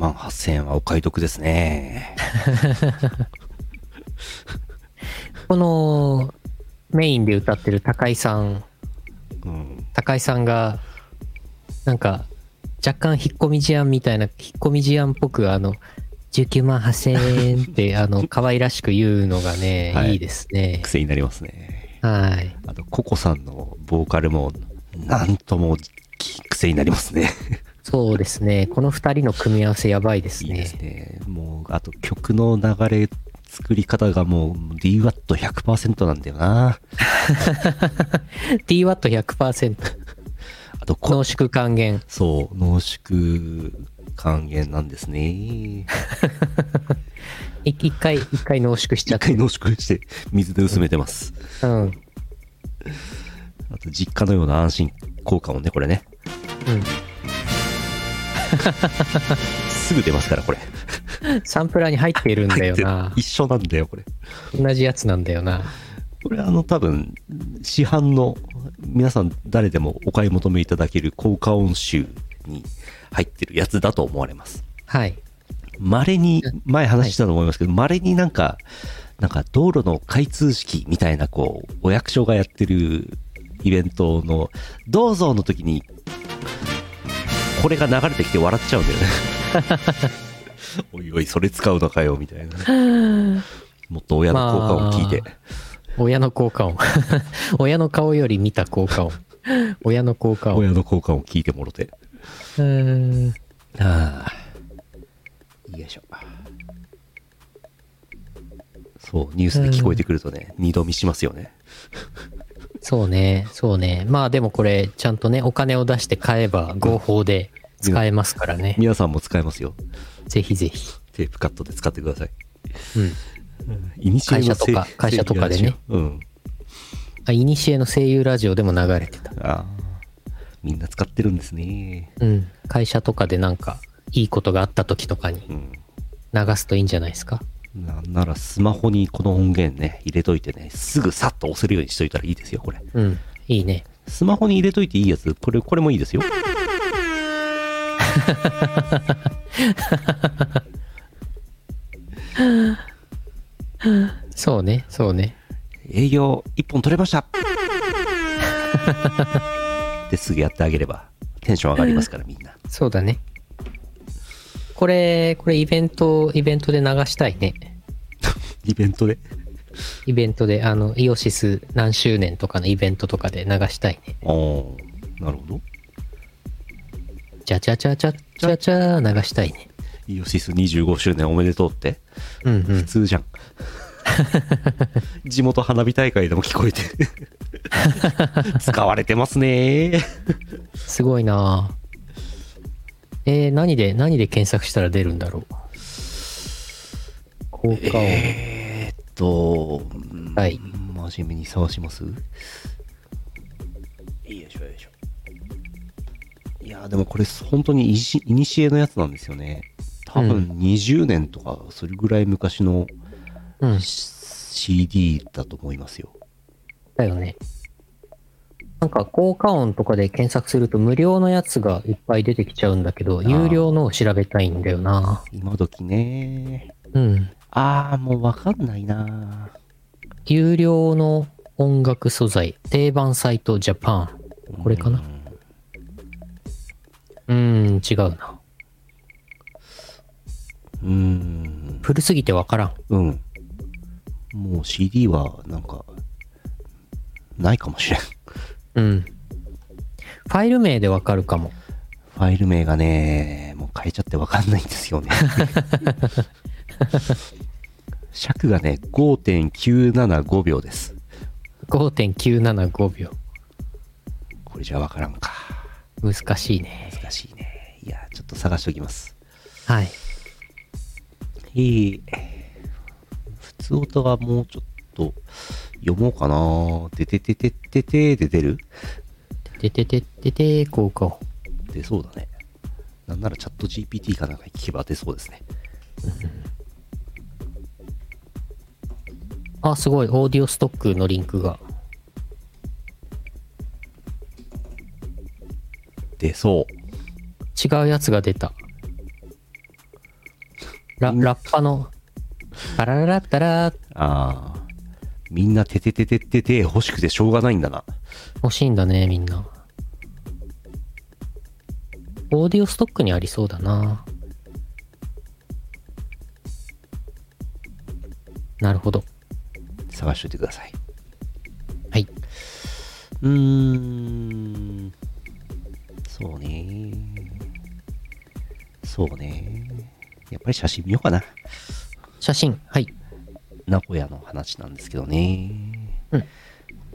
万8000円はお買い得ですね。<laughs>
この、メインで歌ってる高井さん、
うん。
高井さんが、なんか、若干引っ込み思案みたいな、引っ込み思案っぽく、あの、19万8000円って、<laughs> あの、可愛らしく言うのがね、
はい
いいですね。
癖になりますね。
はい。
あと、ココさんのボーカルも、なんともき癖になりますね。
そうですね。この二人の組み合わせやばいですね。
いいですね。もう、あと曲の流れ、作り方がもう DWAT100% なんだよな。<laughs>
DWAT100%。
あとこ、
濃縮還元。
そう、濃縮還元なんですね。<laughs>
い一回、一回濃縮しちゃって。
一回濃縮して水で薄めてます。
うん。うん。
あと実家のような安心効果もね、これね。<laughs> すぐ出ますから、これ。
サンプラーに入っているんだよ
入
な
一緒なんだよ、これ。
同じやつなんだよな。
これあの多分、市販の皆さん誰でもお買い求めいただける効果音集に入ってるやつだと思われます。
はい。
稀に、前話したと思いますけど、稀になんか、なんか道路の開通式みたいなこう、お役所がやってるイベントの、どうぞの時に、これが流れてきて笑っちゃうんだよね。<laughs> おいおい、それ使うのかよ、みたいな。<laughs> もっと親の効果音聞いて。
親の効果音。<laughs> 親の顔より見た効果音。親の効果音。
親の効果音聞いてもろて。
うーん。
ああ。よいしょ。そう、ニュースで聞こえてくるとね、二度見しますよね。
そうね、そうね。まあでもこれ、ちゃんとね、お金を出して買えば合法で使えますからね。
皆さんも使えますよ。
ぜひぜひ。
テープカットで使ってください。
うん。
イニシエの
会社とか
せ
会社とかでね。
うん。
あ、いにしえの声優ラジオでも流れてた。
ああ。みんな使ってるんですね。
うん。会社とかでなんか、いいことがあった時とかに
うん。
流すといいんじゃないですか。
なんならスマホにこの音源ね、入れといてね、すぐさっと押せるようにしといたらいいですよ、これ。
うん。いいね。
スマホに入れといていいやつ、これ、これもいいですよ。<laughs>
そうね、そうね。
営業一本取れましたですぐやってあげれば、テンション上がりますから、みんな。
そうだね。これ、これイベント、イベントで流したいね。<laughs>
イベントで？
イベントで、あの、イオシス何周年とかのイベントとかで流したいね。
おー、なるほど。
チャチャチャチャチャチャ流したいね。
イオシス25周年おめでとうって？
うんう
普
ん。
通じゃん。<laughs> 地元花火大会でも聞こえて。<laughs> 使われてますね
すごいなえー、何で、何で検索したら出るんだろう？効果音。
えーっと、うん
はい
真面目に探します？よいしょよいしょ。いやーでもこれ本当にいしいにしえのやつなんですよね。多分20年とか、それぐらい昔の
うん。
CD だと思いますよ。
だよね。なんか効果音とかで検索すると無料のやつがいっぱい出てきちゃうんだけど、有料のを調べたいんだよな。
今時ね。
うん。
あー、もうわかんないな
有料の音楽素材、定番サイトジャパン。これかな？うーん、違うな。
うーん。
古すぎてわからん。
うん。もう CD はなんか、ないかもしれん。
うん。ファイル名でわかるかも。
ファイル名がね、もう変えちゃってわかんないんですよね。<laughs> 尺がね、5.975秒です。
5.975秒。
これじゃわからんか。
難しいね。
難しいね。いや、ちょっと探しておきます。
はい。
えー、普通音はもうちょっと読もうかな。ててててててで出る
ててててて、効果音。
出そうだね。なんならチャット GPT かなんかに聞けば出そうですね。
あ、すごい。オーディオストックのリンクが。
出そう。
違うやつが出た。ララッパの、パラララッタラー
ああ。みんなてててててて欲しくてしょうがないんだな。
欲しいんだね、みんな。オーディオストックにありそうだな。なるほど。
探しといてください。
はい。
うーん。そうね。そうね。やっぱり写真見ようかな。
写真、はい。
名古屋の話なんですけどね。
うん。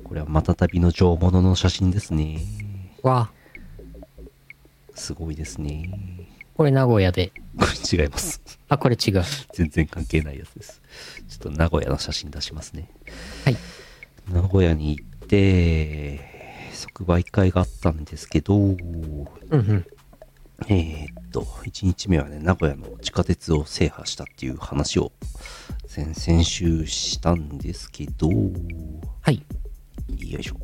これはまた旅の上物の写真ですね。
わあ、
すごいですね。
これ名古屋で。
これ違います。
あ、これ違う。
全然関係ないやつです。ちょっと名古屋の写真出しますね。
はい。
名古屋に行って、即売会があったんですけど、
うんうん。
えーっと、1日目はね、名古屋の地下鉄を制覇したっていう話を先々週したんですけど、
はい。
よいしょ。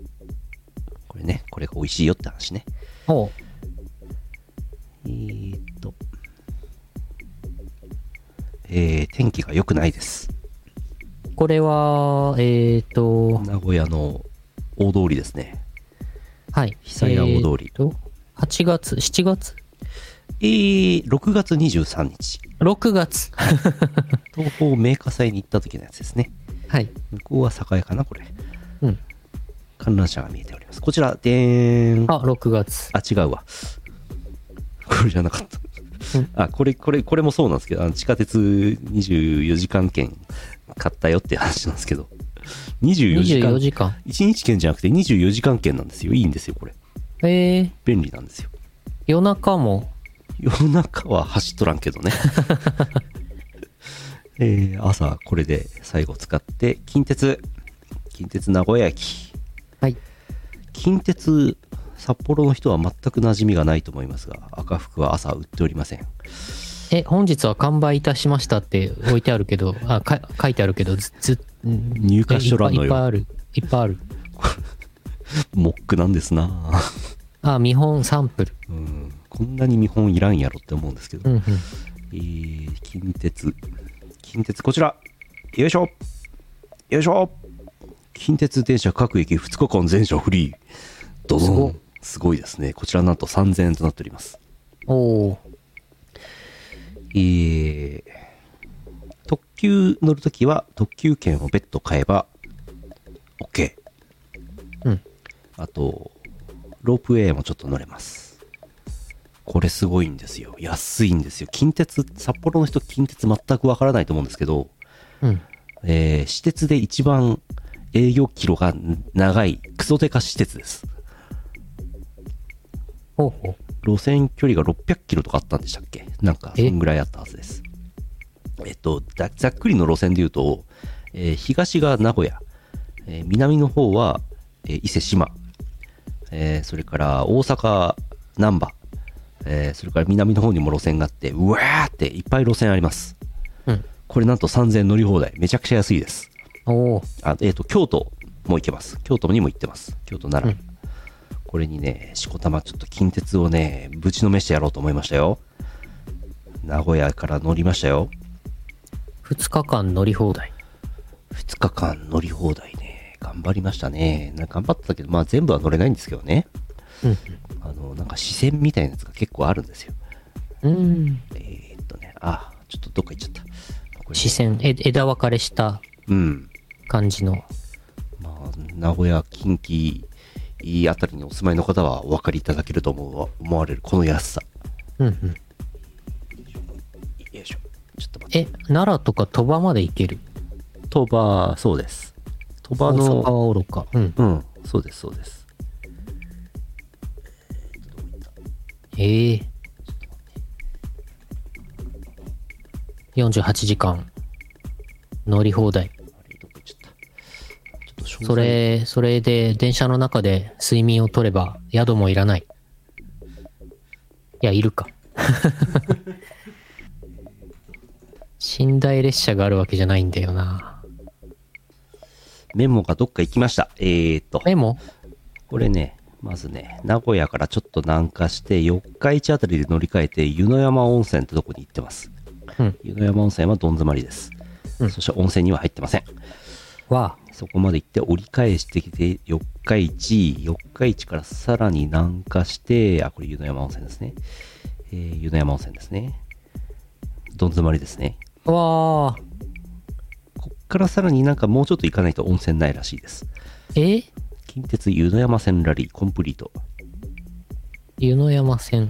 これね、これが美味しいよって話ね。
おう
えーっと、えー、天気が良くないです。
これは、えっ、ー、と、
名古屋の大通りですね。
はい。
久屋大通り
えーと、8月、7月？
えー、6月23日、
?6 月。
東方メーカー祭に行った時のやつですね。
はい。
向こうは栄かな、これ。
うん。
観覧車が見えております。こちら、でーん。
あ、6月。
あ、違うわ。これじゃなかった。あ、これ、これ、これもそうなんですけど、あの地下鉄24時間券買ったよって話なんですけど、24時間、
24時間。
1日券じゃなくて24時間券なんですよ。いいんですよ、これ。
えー、
便利なんですよ。
夜中も、
夜中は走っとらんけどね。<laughs> えー朝これで最後使って、近鉄、近鉄名古屋駅。
はい。
近鉄、札幌の人は全く馴染みがないと思いますが、赤服は朝売っておりません。
え、本日は完売いたしましたって置いてあるけど、あ、か書いてあるけど、ず、ず、ん
入荷しとらんのよ。
いっぱいいっぱいある。いっぱいある。<laughs>
モックなんですな
あ、見本サンプル。
うん、こんなに見本いらんやろって思うんですけど。
うんうん。
えー、近鉄。近鉄、こちら。よいしょ。よいしょ。近鉄電車各駅2日間全車フリー。ドドン。すごいですね。こちらなんと3000円となっております。
おー。
えー、特急乗るときは特急券を別途買えば OK。
うん。
あと、ロープウェイもちょっと乗れます。これすごいんですよ。安いんですよ。近鉄、札幌の人近鉄全くわからないと思うんですけど、
うん。
えー私鉄で一番営業キロが長いクソデカ私鉄です。
ほうほう。
路線距離が600キロとかあったんでしたっけ？なんか、そ
え
んぐらいあったはずです。えっと、ざざっくりの路線で言うと、えー東が名古屋、えー南の方は、えー伊勢志摩、えーそれから大阪難波、えーそれから南の方にも路線があって、うわーっていっぱい路線あります。
うん。
これなんと3000円乗り放題。めちゃくちゃ安いです。
おー。
あ、えっ、と、京都も行けます。京都にも行ってます。京都奈良。
うん
これにね、しこたまちょっと近鉄をね、ぶちのめしてやろうと思いましたよ。名古屋から乗りましたよ。
2日間乗り放題。
2日間乗り放題ね。頑張りましたね。な頑張ってたけど、まあ全部は乗れないんですけどね。
うん
あの、なんか視線みたいなやつが結構あるんですよ。
うん。うん。
えーっとね、あ、ちょっとどっか行っちゃった。
視線、え枝分かれした
うん。
感じの。
まあ、名古屋、近畿あたりにお住まいの方はお分かりいただけると思うわ思われるこの安さ。
うんうん。
よいしょ。ちょっと待って。
え、奈良とか鳥羽まで行ける？
鳥羽、そうです。鳥羽
大阪は
の、
愚か。うん。
うん、そうです、そうです。
ええ48時間乗り放題。そ、れ、それで電車の中で睡眠をとれば宿もいらない。いや、いるか。<laughs> <laughs> 寝台列車があるわけじゃないんだよな。
メモがどっか行きました。えーと、
メモ？
これね、まずね、名古屋からちょっと南下して、四日市あたりで乗り換えて、湯の山温泉ってとこに行ってます。
うん
湯の山温泉はどん詰まりです。
うん
そして温泉には入ってません。
わ
そこまで行って折り返してきて、四日市、四日市からさらに南下して、あ、これ湯の山温泉ですね。えー、湯の山温泉ですね。どん詰まりですね。
あ。わあ。
からさらになんかもうちょっと行かないと温泉ないらしいです。
え？
近鉄湯の山線ラリーコンプリート。
湯の山線。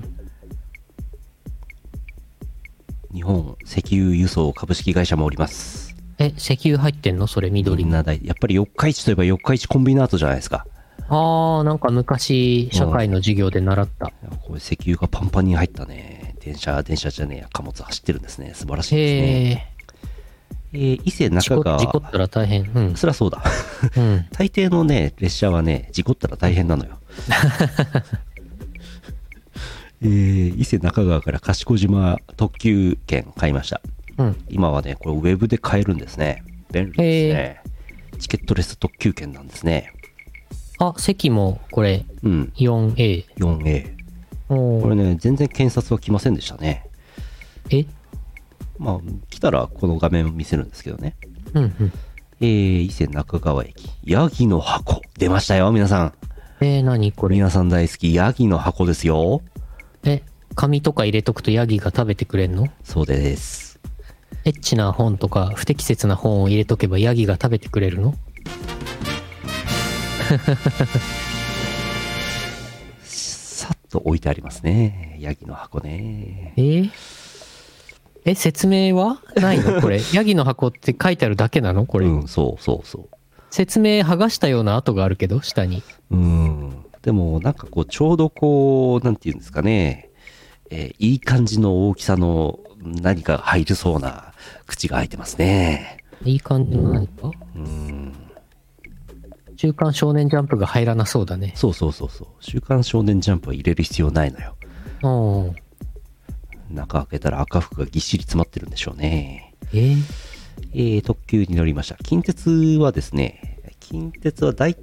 日本石油輸送株式会社もおります。
え、石油入ってんの？それ緑に。
みんな大、やっぱり四日市といえば四日市コンビナートじゃないですか。
ああ、なんか昔、社会の授業で習った。
これ石油がパンパンに入ったね。電車、電車じゃねえや、貨物走ってるんですね。素晴らしいですね。
へえ。
えー伊勢中川。
事故ったら大変。うん。
そりゃそうだ。
うん。<laughs>
大抵のね、列車はね、事故ったら大変なのよ。<laughs> えー伊勢中川から賢島特急券買いました。
うん。
今はね、これウェブで買えるんですね。便利ですね。チケットレス特急券なんですね。
あ、席もこれ
うん、
4A。
4A。
おー
これね、全然検察は来ませんでしたね。
え？
まあ、来たらこの画面を見せるんですけどね。
うんうん。
えー、伊勢中川駅。ヤギの箱。出ましたよ、皆さん。
えー、何これ？
皆さん大好き、ヤギの箱ですよ。
え、紙とか入れとくとヤギが食べてくれんの？
そうです。
エッチな本とか不適切な本を入れとけばヤギが食べてくれるの？<laughs>
さっと置いてありますね。ヤギの箱ね。
えー？え、説明は？ないの？<laughs> これ。ヤギの箱って書いてあるだけなの？これ。
うん、そうそうそ
説明剥がしたような跡があるけど、下に。
う。うん。でも、なんかこう、ちょうどこう、なんていうんですかね。えーいい感じの大きさの何か入るそうな口が開いてますね。
いい感じの何か？
うん。
週刊少年ジャンプが入らなそうだね。
そうそうそうそう。週刊少年ジャンプは入れる必要ないのよ。
おー
中開けたら赤服がぎっしり詰まってるんでしょうね。
えー？
えー特急に乗りました。近鉄はですね、近鉄は大、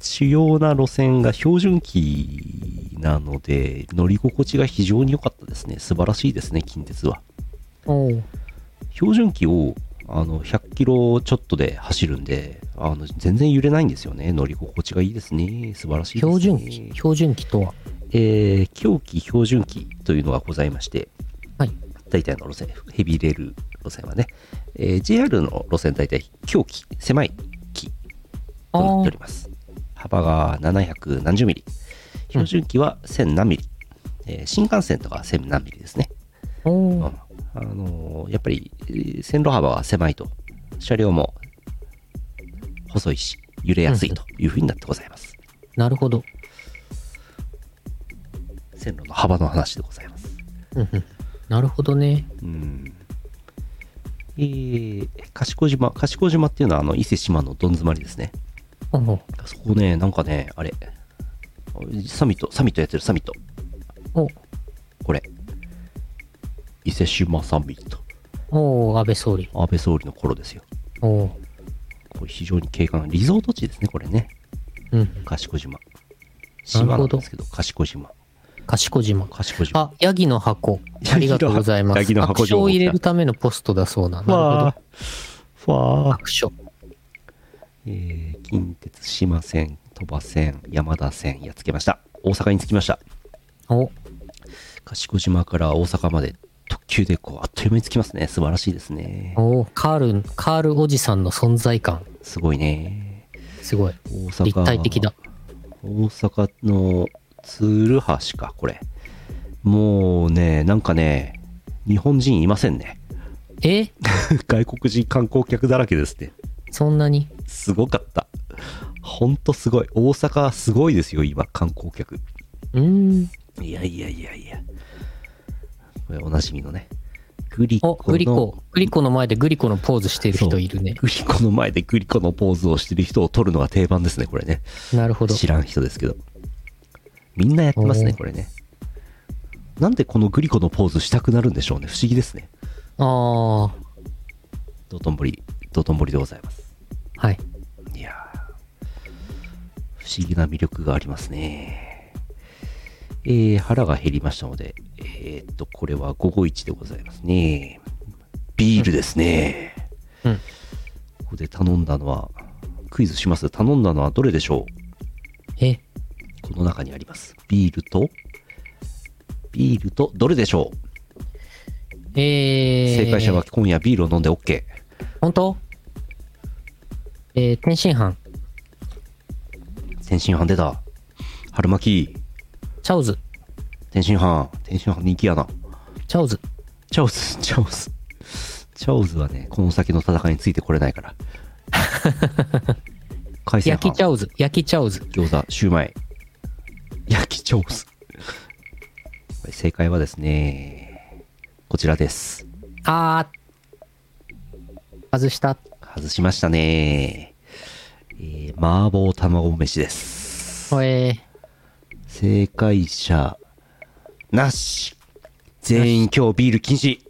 主要な路線が標準機なので、乗り心地が非常に良かったですね。素晴らしいですね、近鉄は。標準機をあの100キロちょっとで走るんで、あの全然揺れないんですよね。乗り心地がいいですね。素晴らしいですね。
標準機標準機とは？
えー狂気標準機というのがございまして、
はい。
大体の路線、ヘビーレール路線はね、えー JR の路線大体狂気、狭い機となっております。幅が700何十ミリ。標準機は1000何ミリ。えー新幹線とかは1000何ミリですね。
お
うん
ー
あのーやっぱりえー線路幅は狭いと、車両も細いし、揺れやすいというふうになってございます。
なるほど。
線路の幅の話でございます。
うんうんなるほどね。
うん。えー、賢島、賢島っていうのはあの伊勢志摩のどん詰まりですね。
おー
そこね、なんかね、あれ、サミット、サミットやってるサミット。
お
これ。伊勢志摩サミット。
おー安倍総理。
安倍総理の頃ですよ。
おー
これ非常に景観、リゾート地ですね、これね。
うん。
賢島。島なんですけど、賢島。
賢島。
賢島。
あ、ヤギの箱。ありがとうございます。
ヤギの箱
アクションを入れるためのポストだそうな。なるほど。
わーわー
アクション。
えー近鉄島線、鳥羽線、山田線、やっつけました。大阪に着きました。
お、
賢島から大阪まで特急でこうあっという間に着きますね。素晴らしいですね。
おカール、カールおじさんの存在感。
すごいね。
すごい。立体的だ。。
大阪の鶴橋か、これ。もうね、なんかね、日本人いませんね。
え？<laughs>
外国人観光客だらけですね。
そんなに？
すごかった。ほんとすごい。大阪すごいですよ、今、観光客。
うーん。
いやいやいやいや。これおなじみのね。グリコ
グリコ。グリコの前でグリコのポーズしてる人いるね。
グリコの前でグリコのポーズをしてる人を撮るのが定番ですね、これね。
なるほど。
知らん人ですけど。みんなやってますね、これね。なんでこのグリコのポーズしたくなるんでしょうね。不思議ですね。
あー。
道頓堀、道頓堀でございます。
はい。
いやー不思議な魅力がありますね。えー、腹が減りましたので、えーっと、これは午後1でございますね。ビールですね。
うん。
ここで頼んだのは、クイズします。頼んだのはどれでしょう？
え、
この中にあります。ビールと、ビールと、どれでしょう
えー、
正解者は今夜ビールを飲んで OK。
本当？えー、天津飯、
天津飯出た。春巻き、
チャオズ、
天津飯、天津飯人気やな。
チャオズ。
チャオズ、チャオズ。チャオズはね、この先の戦いについてこれないから。<laughs> 海鮮飯
焼きチ、ャオズ、焼きチャオズ。
餃子、シューマイ、焼きチャオズ。正解はですね、こちらです。
あー、外した。
外しましたね。えー、麻婆卵飯です。
ほえ
正解者、なし。全員今日ビール禁止。
ー、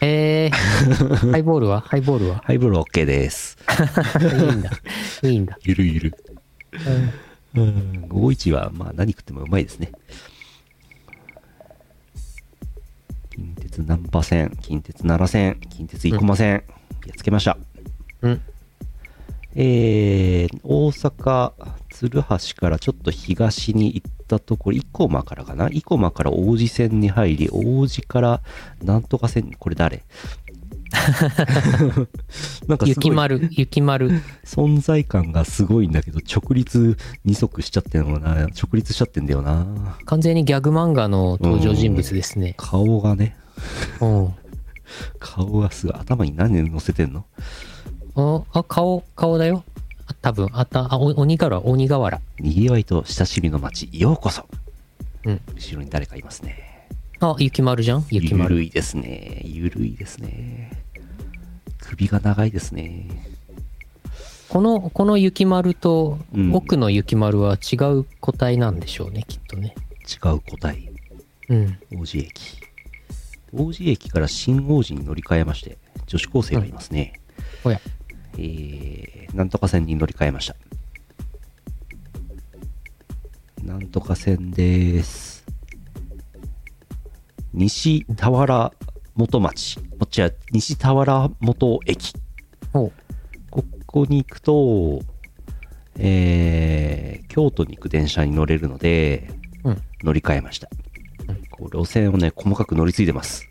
えー、<laughs> ハイボールは？ハイボールは？
ハイボール OK です。<laughs>
いいんだ。いいんだ。
ゆるゆる。うん、51は、まあ何食ってもうまいですね。近鉄難波線、近鉄奈良線、近鉄生駒線、やっつけました。
うん。
えー、大阪、鶴橋からちょっと東に行ったところ、生駒からかな？生駒から王子線に入り、王子からなんとか線、これ誰？<laughs> なんか
雪丸、雪丸。
存在感がすごいんだけど、直立二足しちゃってんのな、直立しちゃってんだよな。
完全にギャグ漫画の登場人物ですね。
顔がね、
うん。
顔がすごい、頭に何乗せてんの？
あ、あ顔、顔だよ。あ多分、あった、あ、お鬼瓦、鬼瓦。
にぎわいと親しみの街、ようこそ。
うん。
後ろに誰かいますね。
あ、雪丸じゃん？雪
ゆ
丸。
るいですね。ゆるいですね。首が長いですね。
この、この雪丸と
うん
奥の雪丸は違う個体なんでしょうね、きっとね。
違う個体。
うん。
王子駅。王子駅から新王子に乗り換えまして、女子高生がいますね。
おや。
えー、なんとか線に乗り換えました。なんとか線です。西田原元町。こっちは西田原元駅。ここに行くと、えー、京都に行く電車に乗れるので、
うん。
乗り換えました。こう路線をね、細かく乗り継いでます。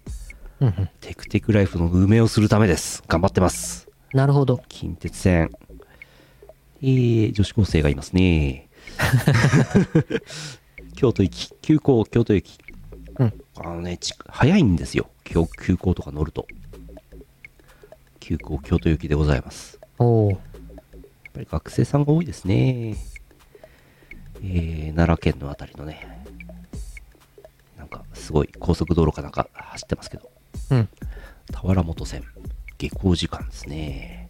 うんうん。
テクテクライフの運営をするためです。頑張ってます。
なるほど。
近鉄線。えー、女子高生がいますね。<laughs> <laughs> 京都行き、急行京都駅。
うん。
あのね、ち早いんですよ。急急行とか乗ると。急行京都行きでございます。
おう
やっぱり学生さんが多いですね。えー、奈良県のあたりのね、なんかすごい高速道路かなんか走ってますけど、
うん。
田原本線、下校時間ですね。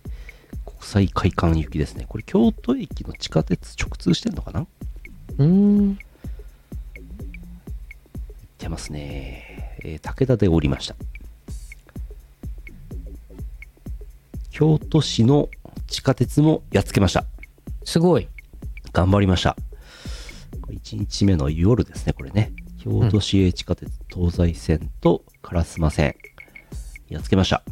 国際会館行きですね。これ京都駅の地下鉄直通してんのかな？行
うーん。
ってますね。えー武田で降りました。京都市の地下鉄もやっつけました。
すごい。
頑張りました。1日目の夜ですね、これね。京都市営地下鉄東西線と烏丸線。やっつけました。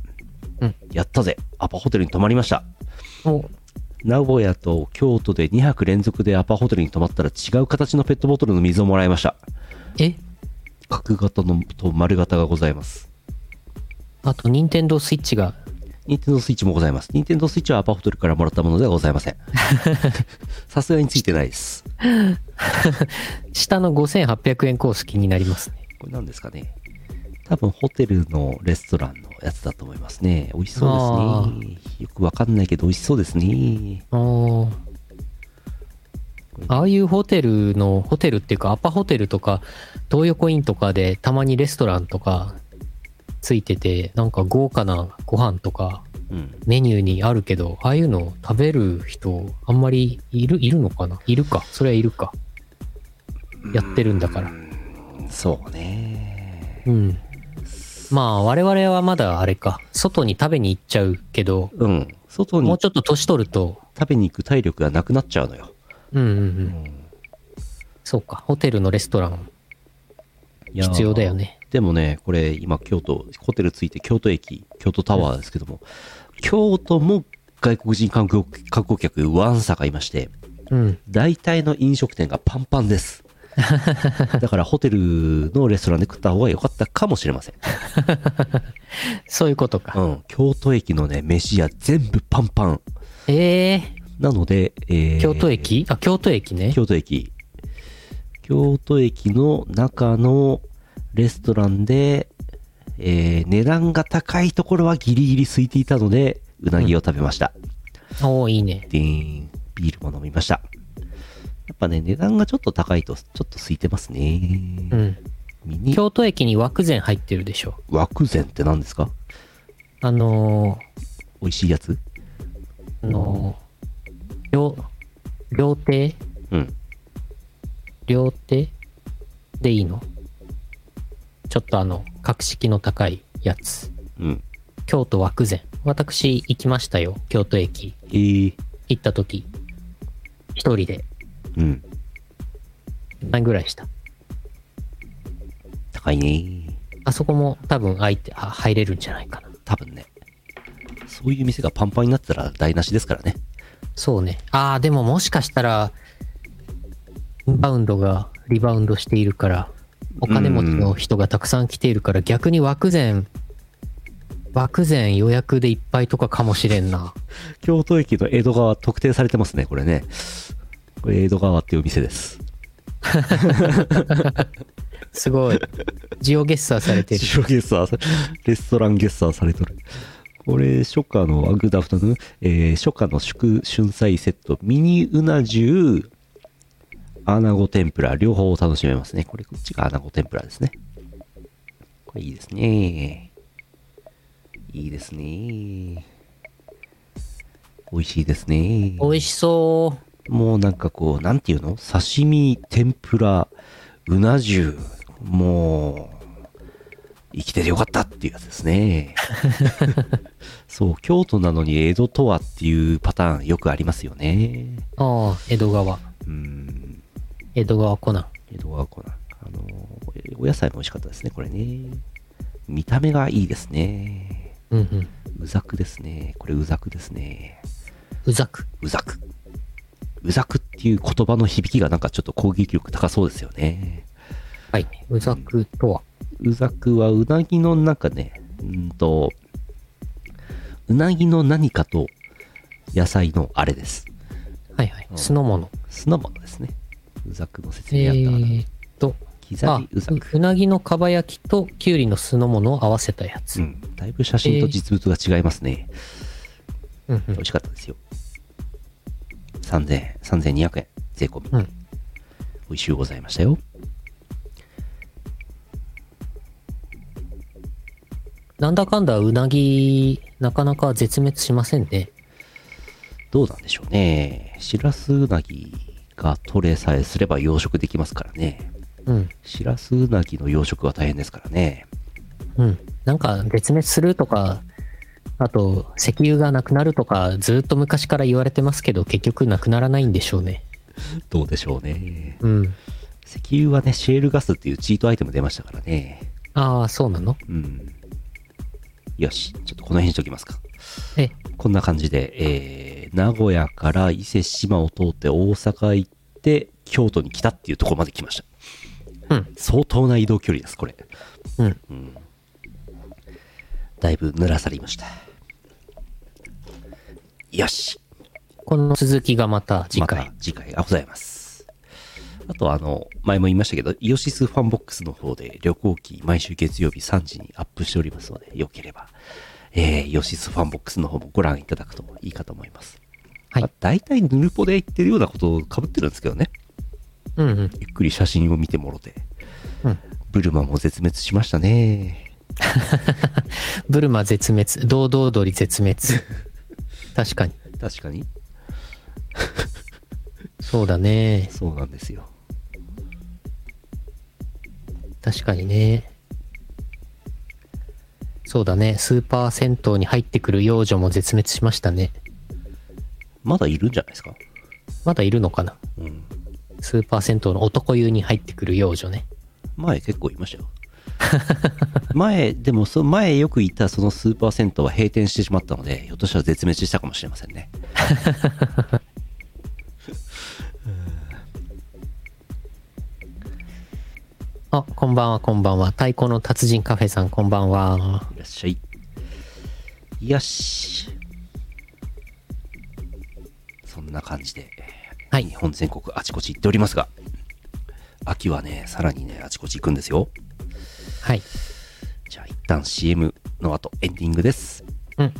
うん
やったぜ。アパホテルに泊まりました。
お
名古屋と京都で2泊連続でアパホテルに泊まったら違う形のペットボトルの水をもらいました。
え？
角型のと丸型がございます。
あと、ニンテンドースイッチが、
ニンテンドースイッチもございます。ニンテンドースイッチはアパホテルからもらったものではございません。<laughs> さすがについてないです。
下の5800円コース気になりますね。
これ何ですかね多分ホテルのレストランのやつだと思いますね。美味しそうですね。よくわかんないけど美味しそうですね。
おーああいうホテルの、ホテルっていうかアパホテルとか、東横インとかでたまにレストランとかついてて、なんか豪華なご飯とか
うん。
メニューにあるけど、ああいうの食べる人あんまりいる、いるのかな？いるか？それはいるか。やってるんだから。
そうね。
うん。まあ我々はまだあれか。外に食べに行っちゃうけど、
うん。外に
もうちょっと年取ると、
食べに行く体力がなくなっちゃうのよ。
うんうんう。
うんん。
そうか。ホテルのレストラン
いやー
必要だよね。
でもね、これ今京都、ホテル着いて京都駅、京都タワーですけども、京都も外国人観光観光客ワンサがいまして、
うん。
大体の飲食店がパンパンです。<laughs> だからホテルのレストランで食った方が良かったかもしれません。<laughs>
そういうことか。
うん。京都駅のね、飯屋全部パンパン。
ええ
なので、えー
京都駅？あ、京都駅ね。
京都駅。京都駅の中のレストランで、えー値段が高いところはギリギリ空いていたので、うなぎを食べました。
おーいいね。
でーん、ビールも飲みました。やっぱね、値段がちょっと高いと、ちょっと空いてますね。
うん。京都駅に枠膳入ってるでしょ。
枠膳って何ですか？
あの
美味しいやつ？
ー、あのー、料、料亭
うん。
料亭でいいの？ちょっとあの、格式の高いやつ。
うん。
京都枠膳。私行きましたよ。京都駅。
えー、
行った時。一人で。
うん。
何ぐらいした？
高いね
あそこも多分空いて、あ入れるんじゃないかな。
多分ね。そういう店がパンパンになってたら台無しですからね。
そうね。ああ、でももしかしたら、インバウンドがリバウンドしているから、お金持ちの人がたくさん来ているから、逆に枠膳、枠膳予約でいっぱいとかかもしれんな。<laughs>
京都駅の江戸川特定されてますね、これね。これ江戸川っていうお店です。<laughs>
すごい。ジオゲッサーされてる。
白ゲッサー、レストランゲッサーされとる。これ、初夏の、あグッドアフタヌーン、えー初夏の祝春菜セット、ミニうな重、アナゴ天ぷら、両方楽しめますね。これ、こっちがアナゴ天ぷらですね。これいいですね。いいですね。美味しいですね。
美味しそ
もうなんかこう、なんていうの？刺身、天ぷら、うな重、もう、生きててよかったっていうやつですね。そう、京都なのに江戸とはっていうパターンよくありますよね。
う。ああ、江戸川。
うん、
江戸川コナン。
江戸川コナン。あの、お野菜も美味しかったですね、これね。見た目がいいですね。
うんうん。
うざくですね。これうざくですね。
うざく。
うざく。うざくっていう言葉の響きがなんかちょっと攻撃力高そうですよね。
はい。うざくとは？
うざくはうなぎのなんかね、うんと、うなぎの何かと野菜のあれです。
はいはい。
うん
酢の物。
酢の物ですね。うざくの説
え
明あったかな。
ーっと、あ
刻みうざく。
うなぎのかば焼きときゅうりの酢の物を合わせたやつ。
うん。だいぶ写真と実物が違いますね。
うんうん
美味しかったですよ。3000円、3200円、税込み。
うん
美味しゅうございましたよ。
なんだかんだうなぎ、なかなか絶滅しませんね。
どうなんでしょうね。しらすうなぎが取れさえすれば養殖できますからね。
うん。
しらすうなぎの養殖は大変ですからね。
うん。なんか絶滅するとか、あと石油がなくなるとかずっと昔から言われてますけど結局なくならないんでしょうね。
どうでしょうね。
うん。
石油はね、シェールガスっていうチートアイテム出ましたからね。
ああ、そうなの？
うん。よし、ちょっとこの辺にしときますか。
え、
こんな感じで、えー、名古屋から伊勢志摩を通って大阪行って、京都に来たっていうところまで来ました。
うん。
相当な移動距離です、これ。
うん。
だいぶ濡らされました。よし。
この続きがまた次回。
また次回がございます。あとあの、前も言いましたけど、イオシスファンボックスの方で旅行記毎週月曜日3時にアップしておりますので、よければ、えー、イオシスファンボックスの方もご覧いただくといいかと思います。
はい
まあ、大体ヌルポで言ってるようなことを被ってるんですけどね。
うんうん。
ゆっくり写真を見てもろて。
うん
ブルマも絶滅しましたね。<laughs>
ブルマ絶滅。ドードー鳥絶滅。確かに。
確かに。
そうだね。
そうなんですよ。
確かにね。そうだね。スーパー銭湯に入ってくる幼女も絶滅しましたね。
まだいるんじゃないですか？
まだいるのかな
うん。
スーパー銭湯の男湯に入ってくる幼女ね。
前結構いましたよ。<laughs> 前、でもその前よくいたそのスーパー銭湯は閉店してしまったので、ひょっとしたら絶滅したかもしれませんね。<laughs>
あ、こんばんは、こんばんは。太鼓の達人カフェさん、こんばんは。
いらっしゃい。よし。そんな感じで、
はい
日本全国あちこち行っておりますが、秋はね、さらにね、あちこち行くんですよ。
はい。
じゃあ一旦 CM の後、エンディングです。
うん。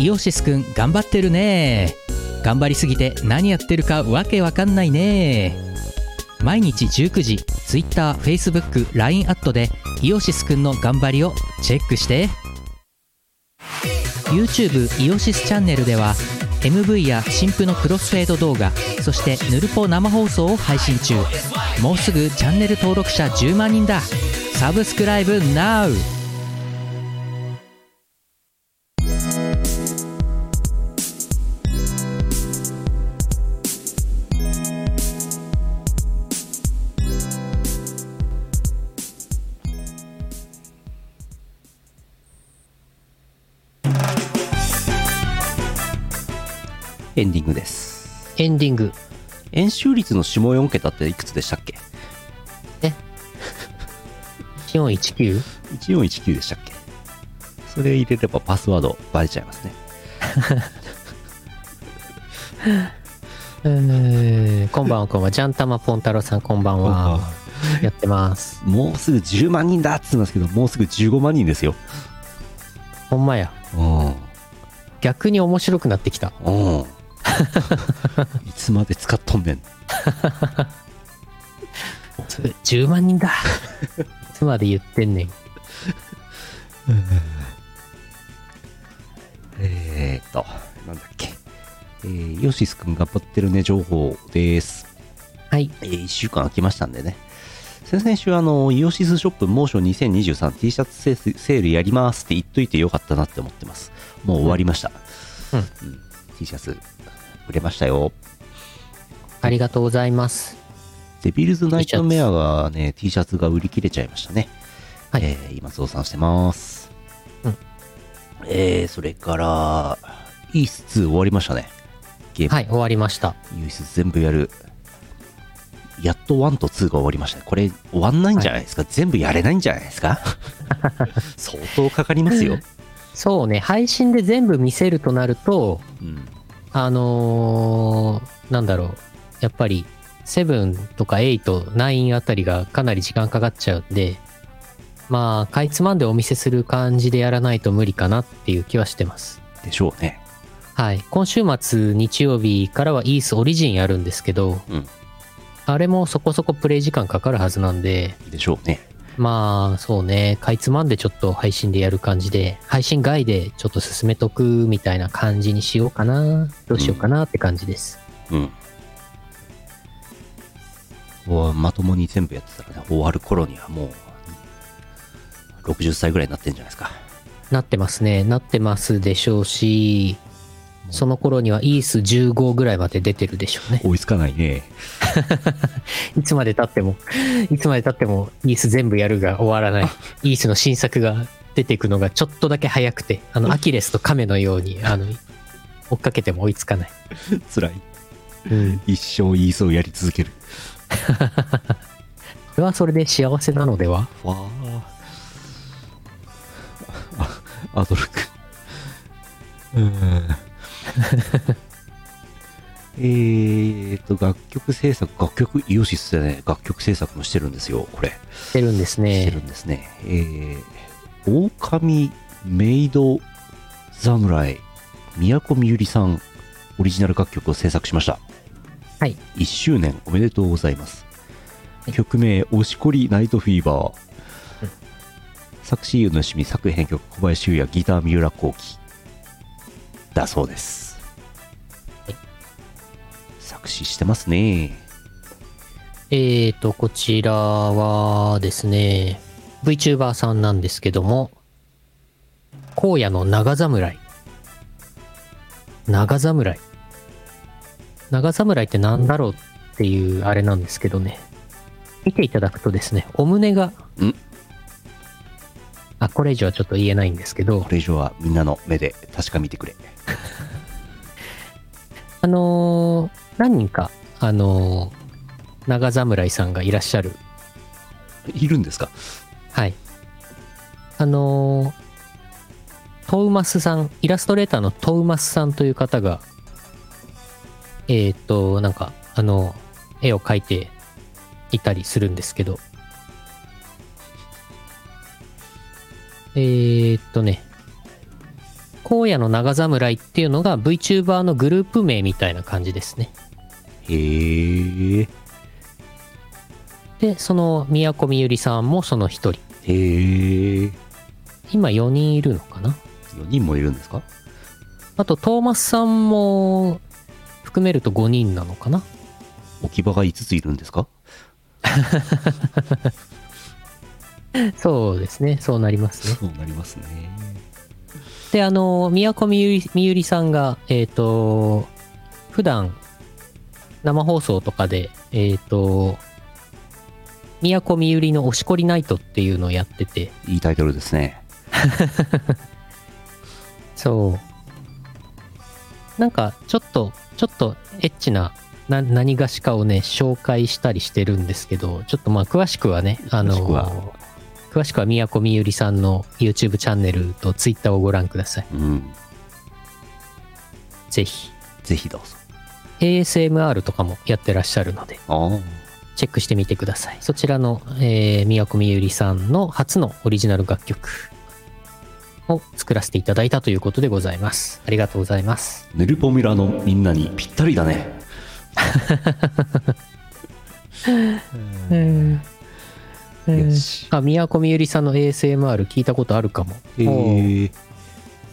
イオシスくん頑張ってるね頑張りすぎて何やってるかわけわかんないね。毎日19時 TwitterFacebookLINE アットでイオシスくんの頑張りをチェックして。YouTube イオシスチャンネルでは MV や新婦のクロスフェード動画そしてヌルポ生放送を配信中。もうすぐチャンネル登録者10万人だ。サブスクライブ NOW!
エンディングです。
エンディング。
円周率の下4桁っていくつでしたっけ
？4419?
1419でしたっけ？それ入れればパスワードバレちゃいますね。<laughs>
うーん、こんばんは、こんばんは。ジャンタマポンタロさん、こんばんは。やってます。
もうすぐ10万人だって言ってますけど、もうすぐ15万人ですよ。
ほんまや。
うん。
逆に面白くなってきた。
うん。<laughs> いつまで使っとんねん。
つ10万人だ。いつまで言ってんねん。<laughs>
えーっと、なんだっけ。えー、ヨシスくん頑張ってるね情報です。
はい。
えー、1週間空きましたんでね。先々週、あの、イオシスショップモーション 2023T シャツセールセールやりますって言っといてよかったなって思ってます。もう終わりました。
うん
うん T シャツ、売れましたよ。
ありがとうございます。
デビルズナイトメアがね、T シャツが売り切れちゃいましたね。
はい
えー今増産してます。
うん
えー、それから、イース2終わりましたね。ゲーム。
はい、終わりました。
イース全部やる。やっと1と2が終わりましたね。これ終わんないんじゃないですか、全部やれないんじゃないですか？<laughs> 相当かかりますよ。
そうね、配信で全部見せるとなると、
うん。
あのーなんだろう。やっぱり、7とか8、9あたりがかなり時間かかっちゃうんで、まあ、かいつまんでお見せする感じでやらないと無理かなっていう気はしてます。
でしょうね。
はい。今週末日曜日からはイースオリジンやるんですけど、
うん
あれもそこそこプレイ時間かかるはずなんで、
でしょうね。
まあ、そうね、かいつまんでちょっと配信でやる感じで、配信外でちょっと進めとくみたいな感じにしようかな、どうしようかなって感じです。
うん。もうまともに全部やってたらね、終わる頃にはもう、60歳ぐらいになってんじゃないですか。
なってますね。なってますでしょうし、その頃にはイース15ぐらいまで出てるでしょうね。
追いつかないね。<laughs>
いつまで経っても、いつまで経ってもイース全部やるが終わらない。イースの新作が出ていくのがちょっとだけ早くて、あの、アキレスとカメのように、あの、追っかけても追いつかない。<laughs>
辛い。
うん。
一生イースをやり続ける。<laughs>
それはそれで幸せなのでは？
わあ。あ、アドルク。うん。<laughs> えーと、楽曲制作、楽曲、イオシスでね、楽曲制作もしてるんですよ、これ。
してるんです
して
ね
る。んですね。えー、狼メイド侍、宮古みゆりさん、オリジナル楽曲を制作しました。
はい。
1周年おめでとうございます。
はい
曲名、押しこりナイトフィーバー。作詞、湯のしみ、作編曲、小林優也、ギター、三浦幸喜。だそうです。
はい
作詞してますね。
えーと、こちらはですね、VTuber さんなんですけども、荒野の長侍。長侍。長侍ってなんだろうっっていうあれなんですけどね。見ていただくとですね、お胸が、
ん？
あ、これ以上はちょっと言えないんですけど
こ、れ以上はみんなの目で確かめてくれ。<laughs>
あのー何人か、あのー長侍さんがいらっしゃる。
いるんですか？
はい。あのートウマスさん、イラストレーターのトウマスさんという方が、えっ、と、なんか、あの、絵を描いていたりするんですけど、えーっとね、荒野の長侍っていうのが VTuber のグループ名みたいな感じですね。
へえ。
で、その宮古みゆりさんもその一人。
へえ。
今4人いるのかな
？4人もいるんですか？
あと、トーマスさんも含めると5人なのかな？
置き場が5ついるんですか？<laughs>
そうですね。そうなりますね。
そうなりますね。
で、あの、宮古みゆりみゆりさんが、えっ、と、普段、生放送とかで、えっ、と、宮古みゆりのおしこりナイトっていうのをやってて、
いいタイトルですね。<laughs>
そう。なんか、ちょっと、ちょっとエッチな、な何がしかをね、紹介したりしてるんですけど、ちょっとまあ、詳しくはね、あの
詳しくは
宮古みゆりさんの YouTube チャンネルと Twitter をご覧ください。
うん。
ぜひ。
ぜひどうぞ。
ASMR とかもやってらっしゃるので。チェックしてみてください。そちらの、えー、宮古みゆりさんの初のオリジナル楽曲を作らせていただいたということでございます。ありがとうございます。
ヌルポミラのみんなにぴったりだね。<laughs> よし。
あ、宮古みゆりさんの ASMR 聞いたことあるかも。
え。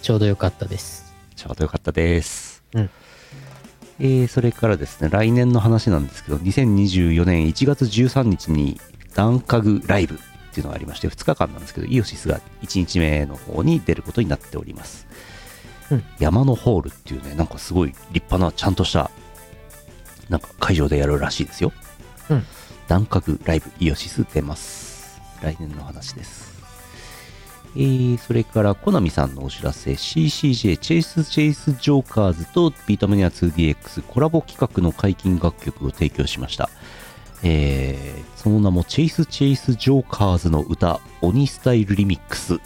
ちょうどよかったです。
ちょうどよかったです。
うん
えー、それからですね、来年の話なんですけど、2024年1月13日にダンカグライブっていうのがありまして、2日間なんですけど、イオシスが1日目の方に出ることになっております。
うん
山のホールっていうね、なんかすごい立派な、ちゃんとした、なんか会場でやるらしいですよ。
うん
ダンカグライブイオシス出ます。来年の話です。えー、それから、コナミさんのお知らせ、CCJ、チェイス・チェイス・ジョーカーズとビータマニア 2DX コラボ企画の解禁楽曲を提供しました。えー、その名も、チェイス・チェイス・ジョーカーズの歌、鬼スタイルリミックス。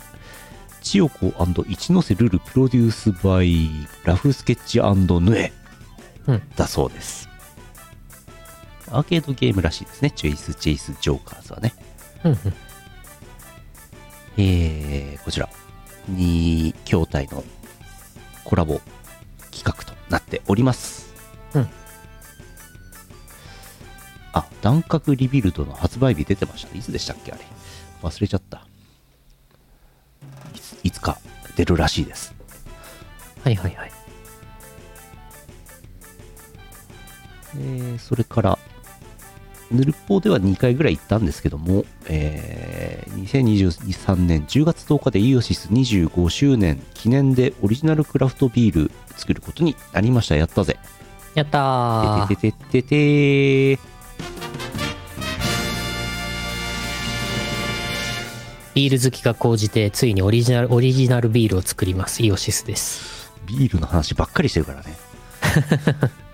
千代子一ノ瀬ルルプロデュースバイラフスケッチヌエ
うん
だそうです。アーケードゲームらしいですね。チェイス・チェイス・ジョーカーズはね。
うんうん。
えー、こちら、2筐体のコラボ企画となっております。
うん。
あ、段角リビルドの発売日出てましたね。いつでしたっけあれ？忘れちゃった。いついつか出るらしいです。
はいはいはい。
えーそれから、ヌルポでは2回ぐらい行ったんですけども、えー2023年10月10日でイオシス25周年記念でオリジナルクラフトビール作ることになりました。やったぜ。
やったー
ててててて
ビール好きが高じて、ついにオリジナル、オリジナルビールを作ります。イオシスです。
ビールの話ばっかりしてるからね。<laughs>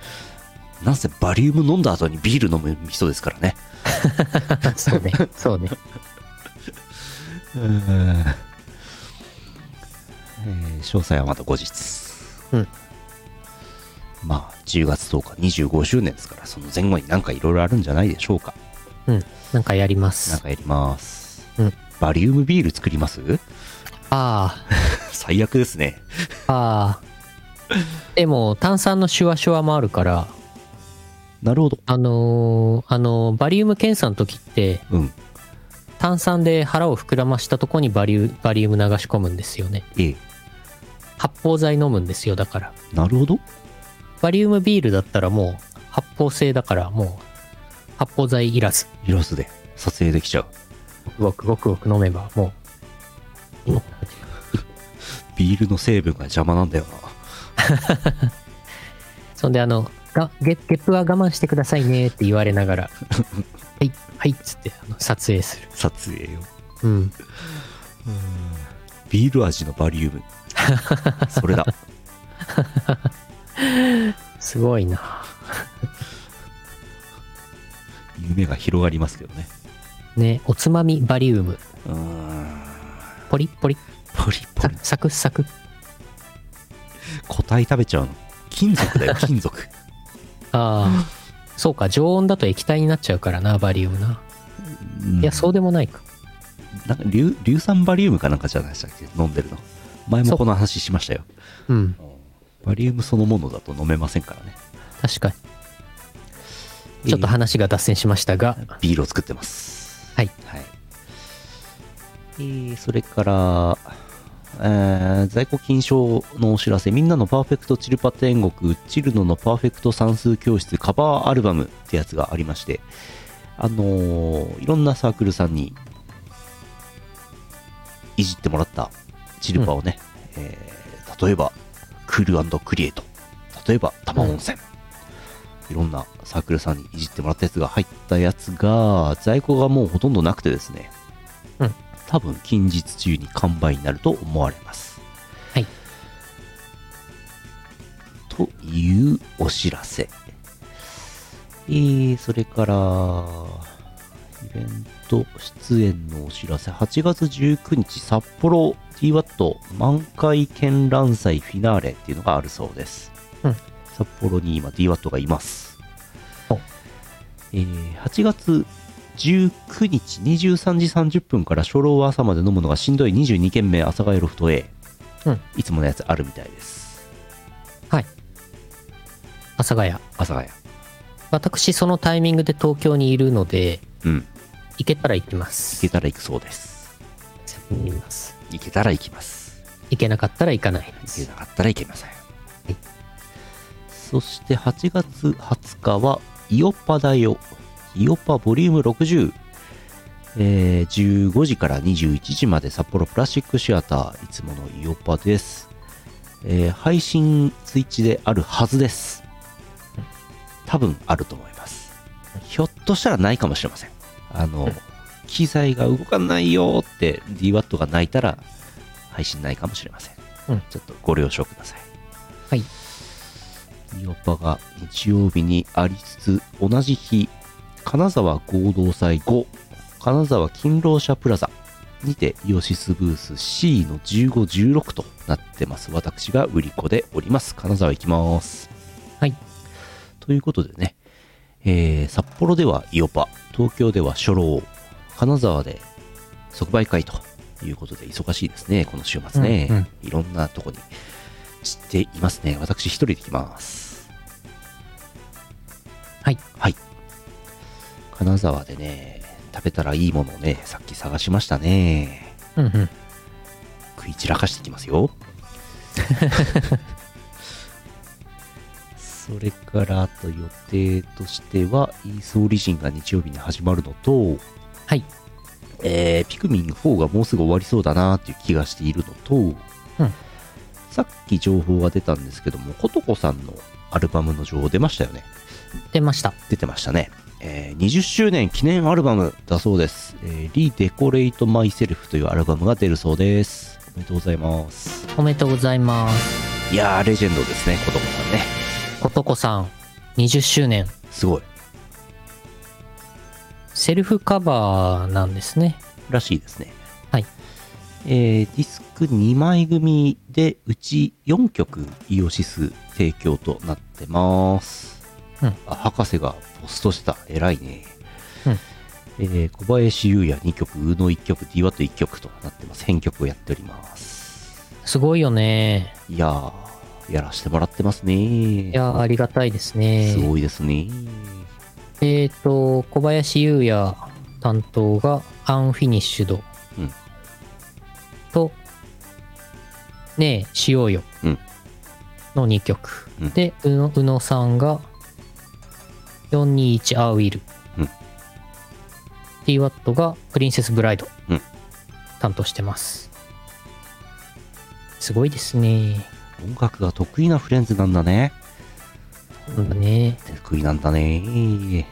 なんせバリウム飲んだ後にビール飲む人ですからね。<laughs>
そうね。そうね。<laughs>
えー詳細はまた後日。
うん
まあ、10月10日25周年ですから、その前後になんかいろいろあるんじゃないでしょうか。
うん。なんかやりま
なん
す。
かやります。
うん
バリウムビール作ります？
あ <laughs>
最悪ですね。
あ、ああ。でも、炭酸のシュワシュワもあるから、
なるほど。
あのーあのーバリウム検査の時って、
うん。
炭酸で腹を膨らましたとこにバリウバリウム流し込むんですよね。
ええ。
発泡剤飲むんですよ、だから。
なるほど。
バリウムビールだったらもう発泡性だからもう発泡剤いらず。
イラスで撮影できちゃう。
ごくごくごく飲めばもう。
ビールの成分が邪魔なんだよな。<laughs>
そんであの、がゲゲップは我慢してくださいねって言われながら、<laughs> はい、はいっつってあの撮影する。
撮影よ。
うん。
ビール味のバリウム。<laughs> それだ。
すごいな。
夢が広がりますけどね。
ね、おつまみバリウム。
うーん。
ポリッポリッ。
ポリポリ。
ササクサク。
個体食べちゃうの。金属だよ、金属。
ああ。そうか、常温だと液体になっちゃうからな、バリウムな。
うん
いや、そうでもないか。
なんか硫硫酸バリウムかなんかじゃないでしたっけ？飲んでるの。前もこの話しましたよ。
うん。
バリウムそのものだと飲めませんからね。
確かに。ちょっと話が脱線しましたが、
ビールを作ってます。
はい。
はい。えー、それから、えー在庫金賞のお知らせ、みんなのパーフェクトチルパ天国、チルノのパーフェクト算数教室カバーアルバムってやつがありまして、あのーいろんなサークルさんにいじってもらったチルパをね、えー例えば、クールクリエイト、例えば、玉温泉、いろんなサークルさんにいじってもらったやつが入ったやつが、在庫がもうほとんどなくてですね、
うん。
多分近日中に完売になると思われます。
はい。
というお知らせ。えー、それから、イベント出演のお知らせ、8月19日、札幌 DWAT 満開絢爛祭フィナーレっていうのがあるそうです。
うん
札幌に今 DWAT がいます
お。
えー8月19日23時30分から初老は朝まで飲むのがしんどい22軒目阿佐ヶ谷ロフト A。
うん
いつものやつあるみたいです。
はい。阿佐ヶ谷。
阿佐ヶ谷。
私、そのタイミングで東京にいるので、
うん。
行けたら行きま
行
す。
けたら行くそうです。行けたら行きます。
行けなかったら行かないで
行け
す。
なかったらいけません。そして8月20日は、イオパだよ。イオパボリューム60。えー15時から21時まで札幌プラスチックシアター、いつものイオパです。えー配信ツイッチであるはずです。多分あると思います。ひょっとしたらないかもしれません。あの、
う <laughs> ん
機材が動かないよって DWAT が泣いたら配信ないかもしれません。
うん
ちょっとご了承ください。
はい。
イオパが日曜日にありつつ、同じ日、金沢合同祭5、金沢勤労者プラザにてイオシスブース C の15、16となってます。私が売り子でおります。金沢行きます。
はい。
ということでね、えー札幌ではイオパ、東京では初老、金沢で即売会ということで忙しいですね、この週末ね。
うんうん
いろんなとこに散っていますね。私一人で来ます。
はい。
はい。金沢でね、食べたらいいものをね、さっき探しましたね。
うんうん。
食い散らかしてきますよ。<laughs> それから、あと予定としては、イースオリジンが日曜日に始まるのと、
はい。
えー、ピクミン4がもうすぐ終わりそうだなっていう気がしているのと、
うん
さっき情報が出たんですけども、ことこさんのアルバムの情報出ましたよね。
出ました。
出てましたね。えー20周年記念アルバムだそうです。えー、リデコレイトマイセルフというアルバムが出るそうです。おめでとうございます。
おめでとうございます。
いやー、レジェンドですね、ことこさんね。
ことこさん、20周年。
すごい。
セルフカバーなんですね。
らしいですね。
はい。
えー、ディスク2枚組で、うち4曲イオシス提供となってます。
うん
あ、博士がポストしてた。偉いね。
うん
えー小林優也2曲、宇野1曲、DWAT1 曲となってます。編曲をやっております。
すごいよね。
いやー、やらしてもらってますね。
いや、ありがたいですね。
すごいですね。
えっ、と、小林優也担当がアンフィニッシュド。
うん
と、ねえ、しようよ。
うん
の2曲。
うん
で、宇野さんが421アーウィル。
うん
DWAT がプリンセスブライド。
うん
担当してます。すごいですね。
音楽が得意なフレンズなんだね。
なんだね。
手作りなんだね。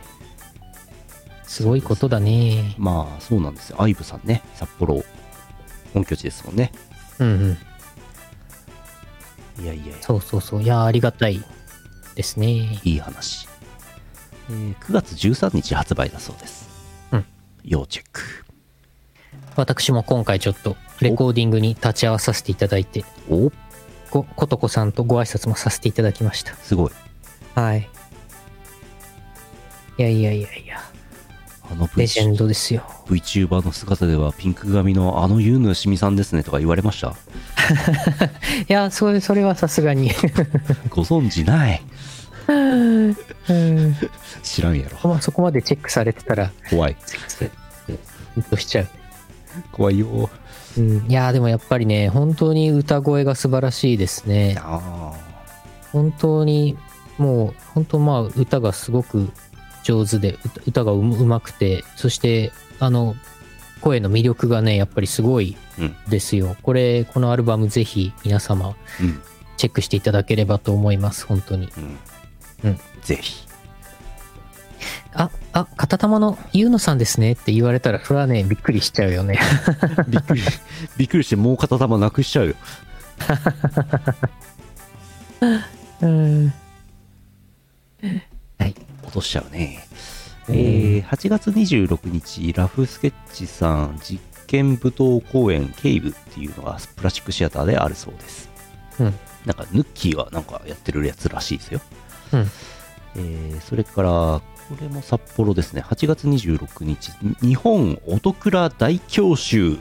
すごいことだね。
まあ、そうなんですよ。アイブさんね、札幌、本拠地ですもんね。
うんうん。
いやいや
そうそうそう。いやー、ありがたいですね。
いい話。えー9月13日発売だそうです。
うん。
要チェック。
私も今回ちょっとレコーディングに立ち会わさせていただいて、
お
ご、ことこさんとご挨拶もさせていただきました。
すごい。
はい。いやいやいやいや、
あの
レジェンドですよ。
VTuber の姿ではピンク髪のあのユーヌしみさんですねとか言われました？<laughs>
いや、それ、それはさすがに。
ご存知ない
うん。
知らんやろ。
まあ、そこまでチェックされてたら、
怖い。
ヒッとしちゃう。
怖いよ。
うん。いやー、でもやっぱりね、本当に歌声が素晴らしいですね。
あ
本当に、もう、本当まあ、歌がすごく上手で、歌歌がううまくて、そして、あの、声の魅力がね、やっぱりすごい
うん
ですよ。これ、このアルバムぜひ皆様。チェックしていただければと思います、本当に。
うん。
うん
ぜひ。
あ、あ、片玉のゆうのさんですねって言われたら、それはね、びっくりしちゃうよね。<laughs>
びっくり、びっくりしてもう片玉なくしちゃうよ。
うん。はい。
落としちゃうね。えー、8月26日、ラフスケッチさん実験舞踏公演ケイブっていうのがプラスチックシアターであるそうです。
うん。
なんか、ヌッキーがなんかやってるやつらしいですよ。
うん。
えー、それから、これも札幌ですね。8月26日、日本音倉大教習。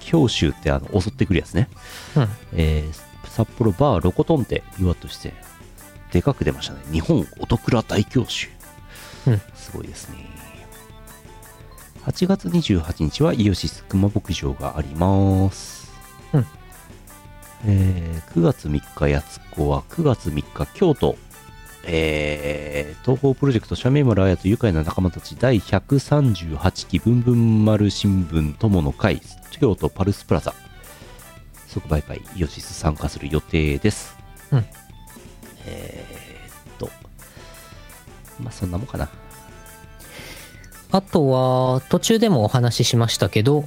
教習ってあの、襲ってくるやつね。
うん。
えー札幌バーロコトンテ岩としてでかく出ましたね日本音倉大教習、
うん
すごいですね8月28日はイオシス熊牧場があります、
うん
えー9月3日やつこは9月3日京都えー東方プロジェクトシャメイマル綾と愉快な仲間たち第138期ブンブン丸新聞友の会京都パルスプラザ即売会イオシス参加する予定です。
うん
えーっと、まあそんなもんかな。
あとは、途中でもお話ししましたけど、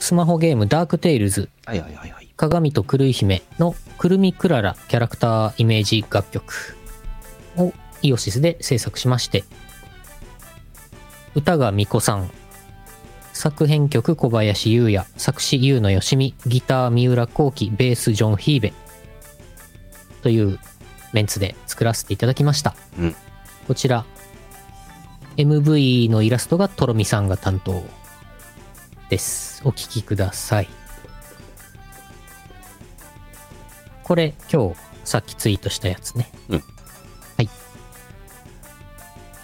スマホゲームダークテイルズ
はいはいはいはい。
鏡と狂い姫のくるみクララキャラクターイメージ楽曲。をイオシスで制作しまして、歌がみこさん、作編曲小林優也、作詞優野よしみ、ギター三浦幸喜、ベースジョン・ヒーベ。というメンツで作らせていただきました。
うん。
こちら、MV のイラストがとろみさんが担当です。お聴きください。これ今日さっきツイートしたやつね。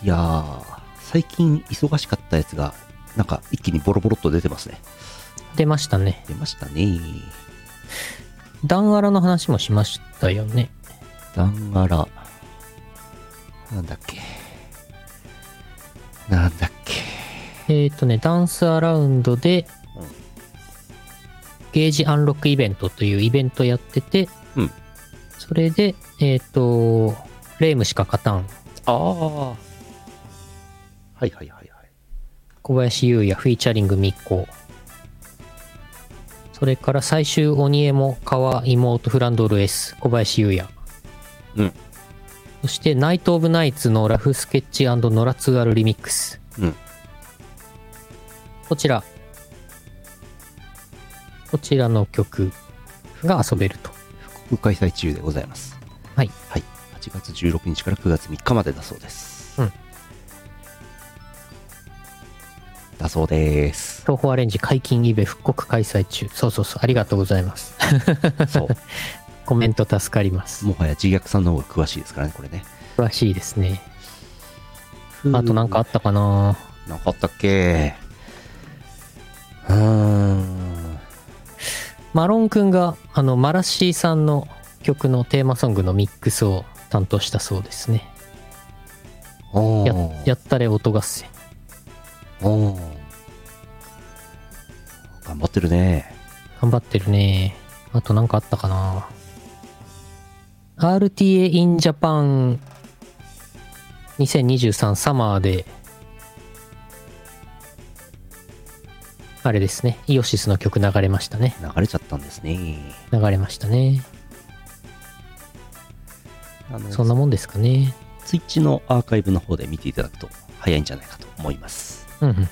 いやー、最近忙しかったやつが、なんか一気にボロボロっと出てますね。
出ましたね。
出ましたね。
ダンアラの話もしましたよね。
ダンガラ。なんだっけ。なんだっけ。
えっ、ー、とね、ダンスアラウンドで
うん、
ゲージアンロックイベントというイベントやってて、
うん
それで、えっ、と、レイムしか勝たん、
ああ。はいはいはいはい。
小林優也フィーチャリング密航。それから最終鬼エモ川妹フランドル S 小林優也。
うん。
そしてナイトオブナイツのラフスケッチノラツーアルリミックス。
うん。
こちら。こちらの曲が遊べると。
開催中でございます。
はい。
はい。8月16日から9月3日までだそうです。
うん。
だそうです。
東宝アレンジ解禁イベ復刻開催中。そうそうそう。ありがとうございます。
そう。<laughs>
コメント助かります。
もはや自虐さんの方が詳しいですからね、これね。
詳しいですね。あとなんかあったかな？
なんかあったっけ？うーん。
マロンくんが、あの、マラッシーさんの曲のテーマソングのミックスを担当したそうですね。ややったれ音合戦。
おー頑張ってるね。
頑張ってるね。あとなんかあったかな RTA in Japan 2023サマーで、あれですね、イオシスの曲流れましたね。
流れちゃったんですね。
流れましたね。
あの、
そんなもんですかね。
ツイッチのアーカイブの方で見ていただくと早いんじゃないかと思います。
うんうん。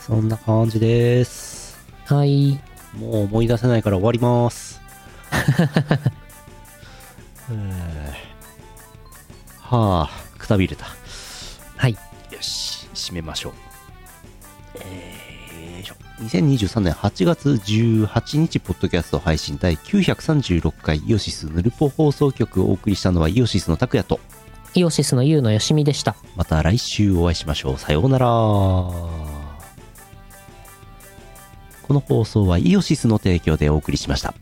そんな感じです。
はい。
もう思い出せないから終わります。<laughs> はあ、くたびれた。締めましょう。えーよいしょ2023年8月18日、ポッドキャスト配信第936回イオシスヌルポ放送局をお送りしたのはイオシスの拓也と、
イオシスのユウのよしみでした。
また来週お会いしましょう。さようなら。この放送はイオシスの提供でお送りしました。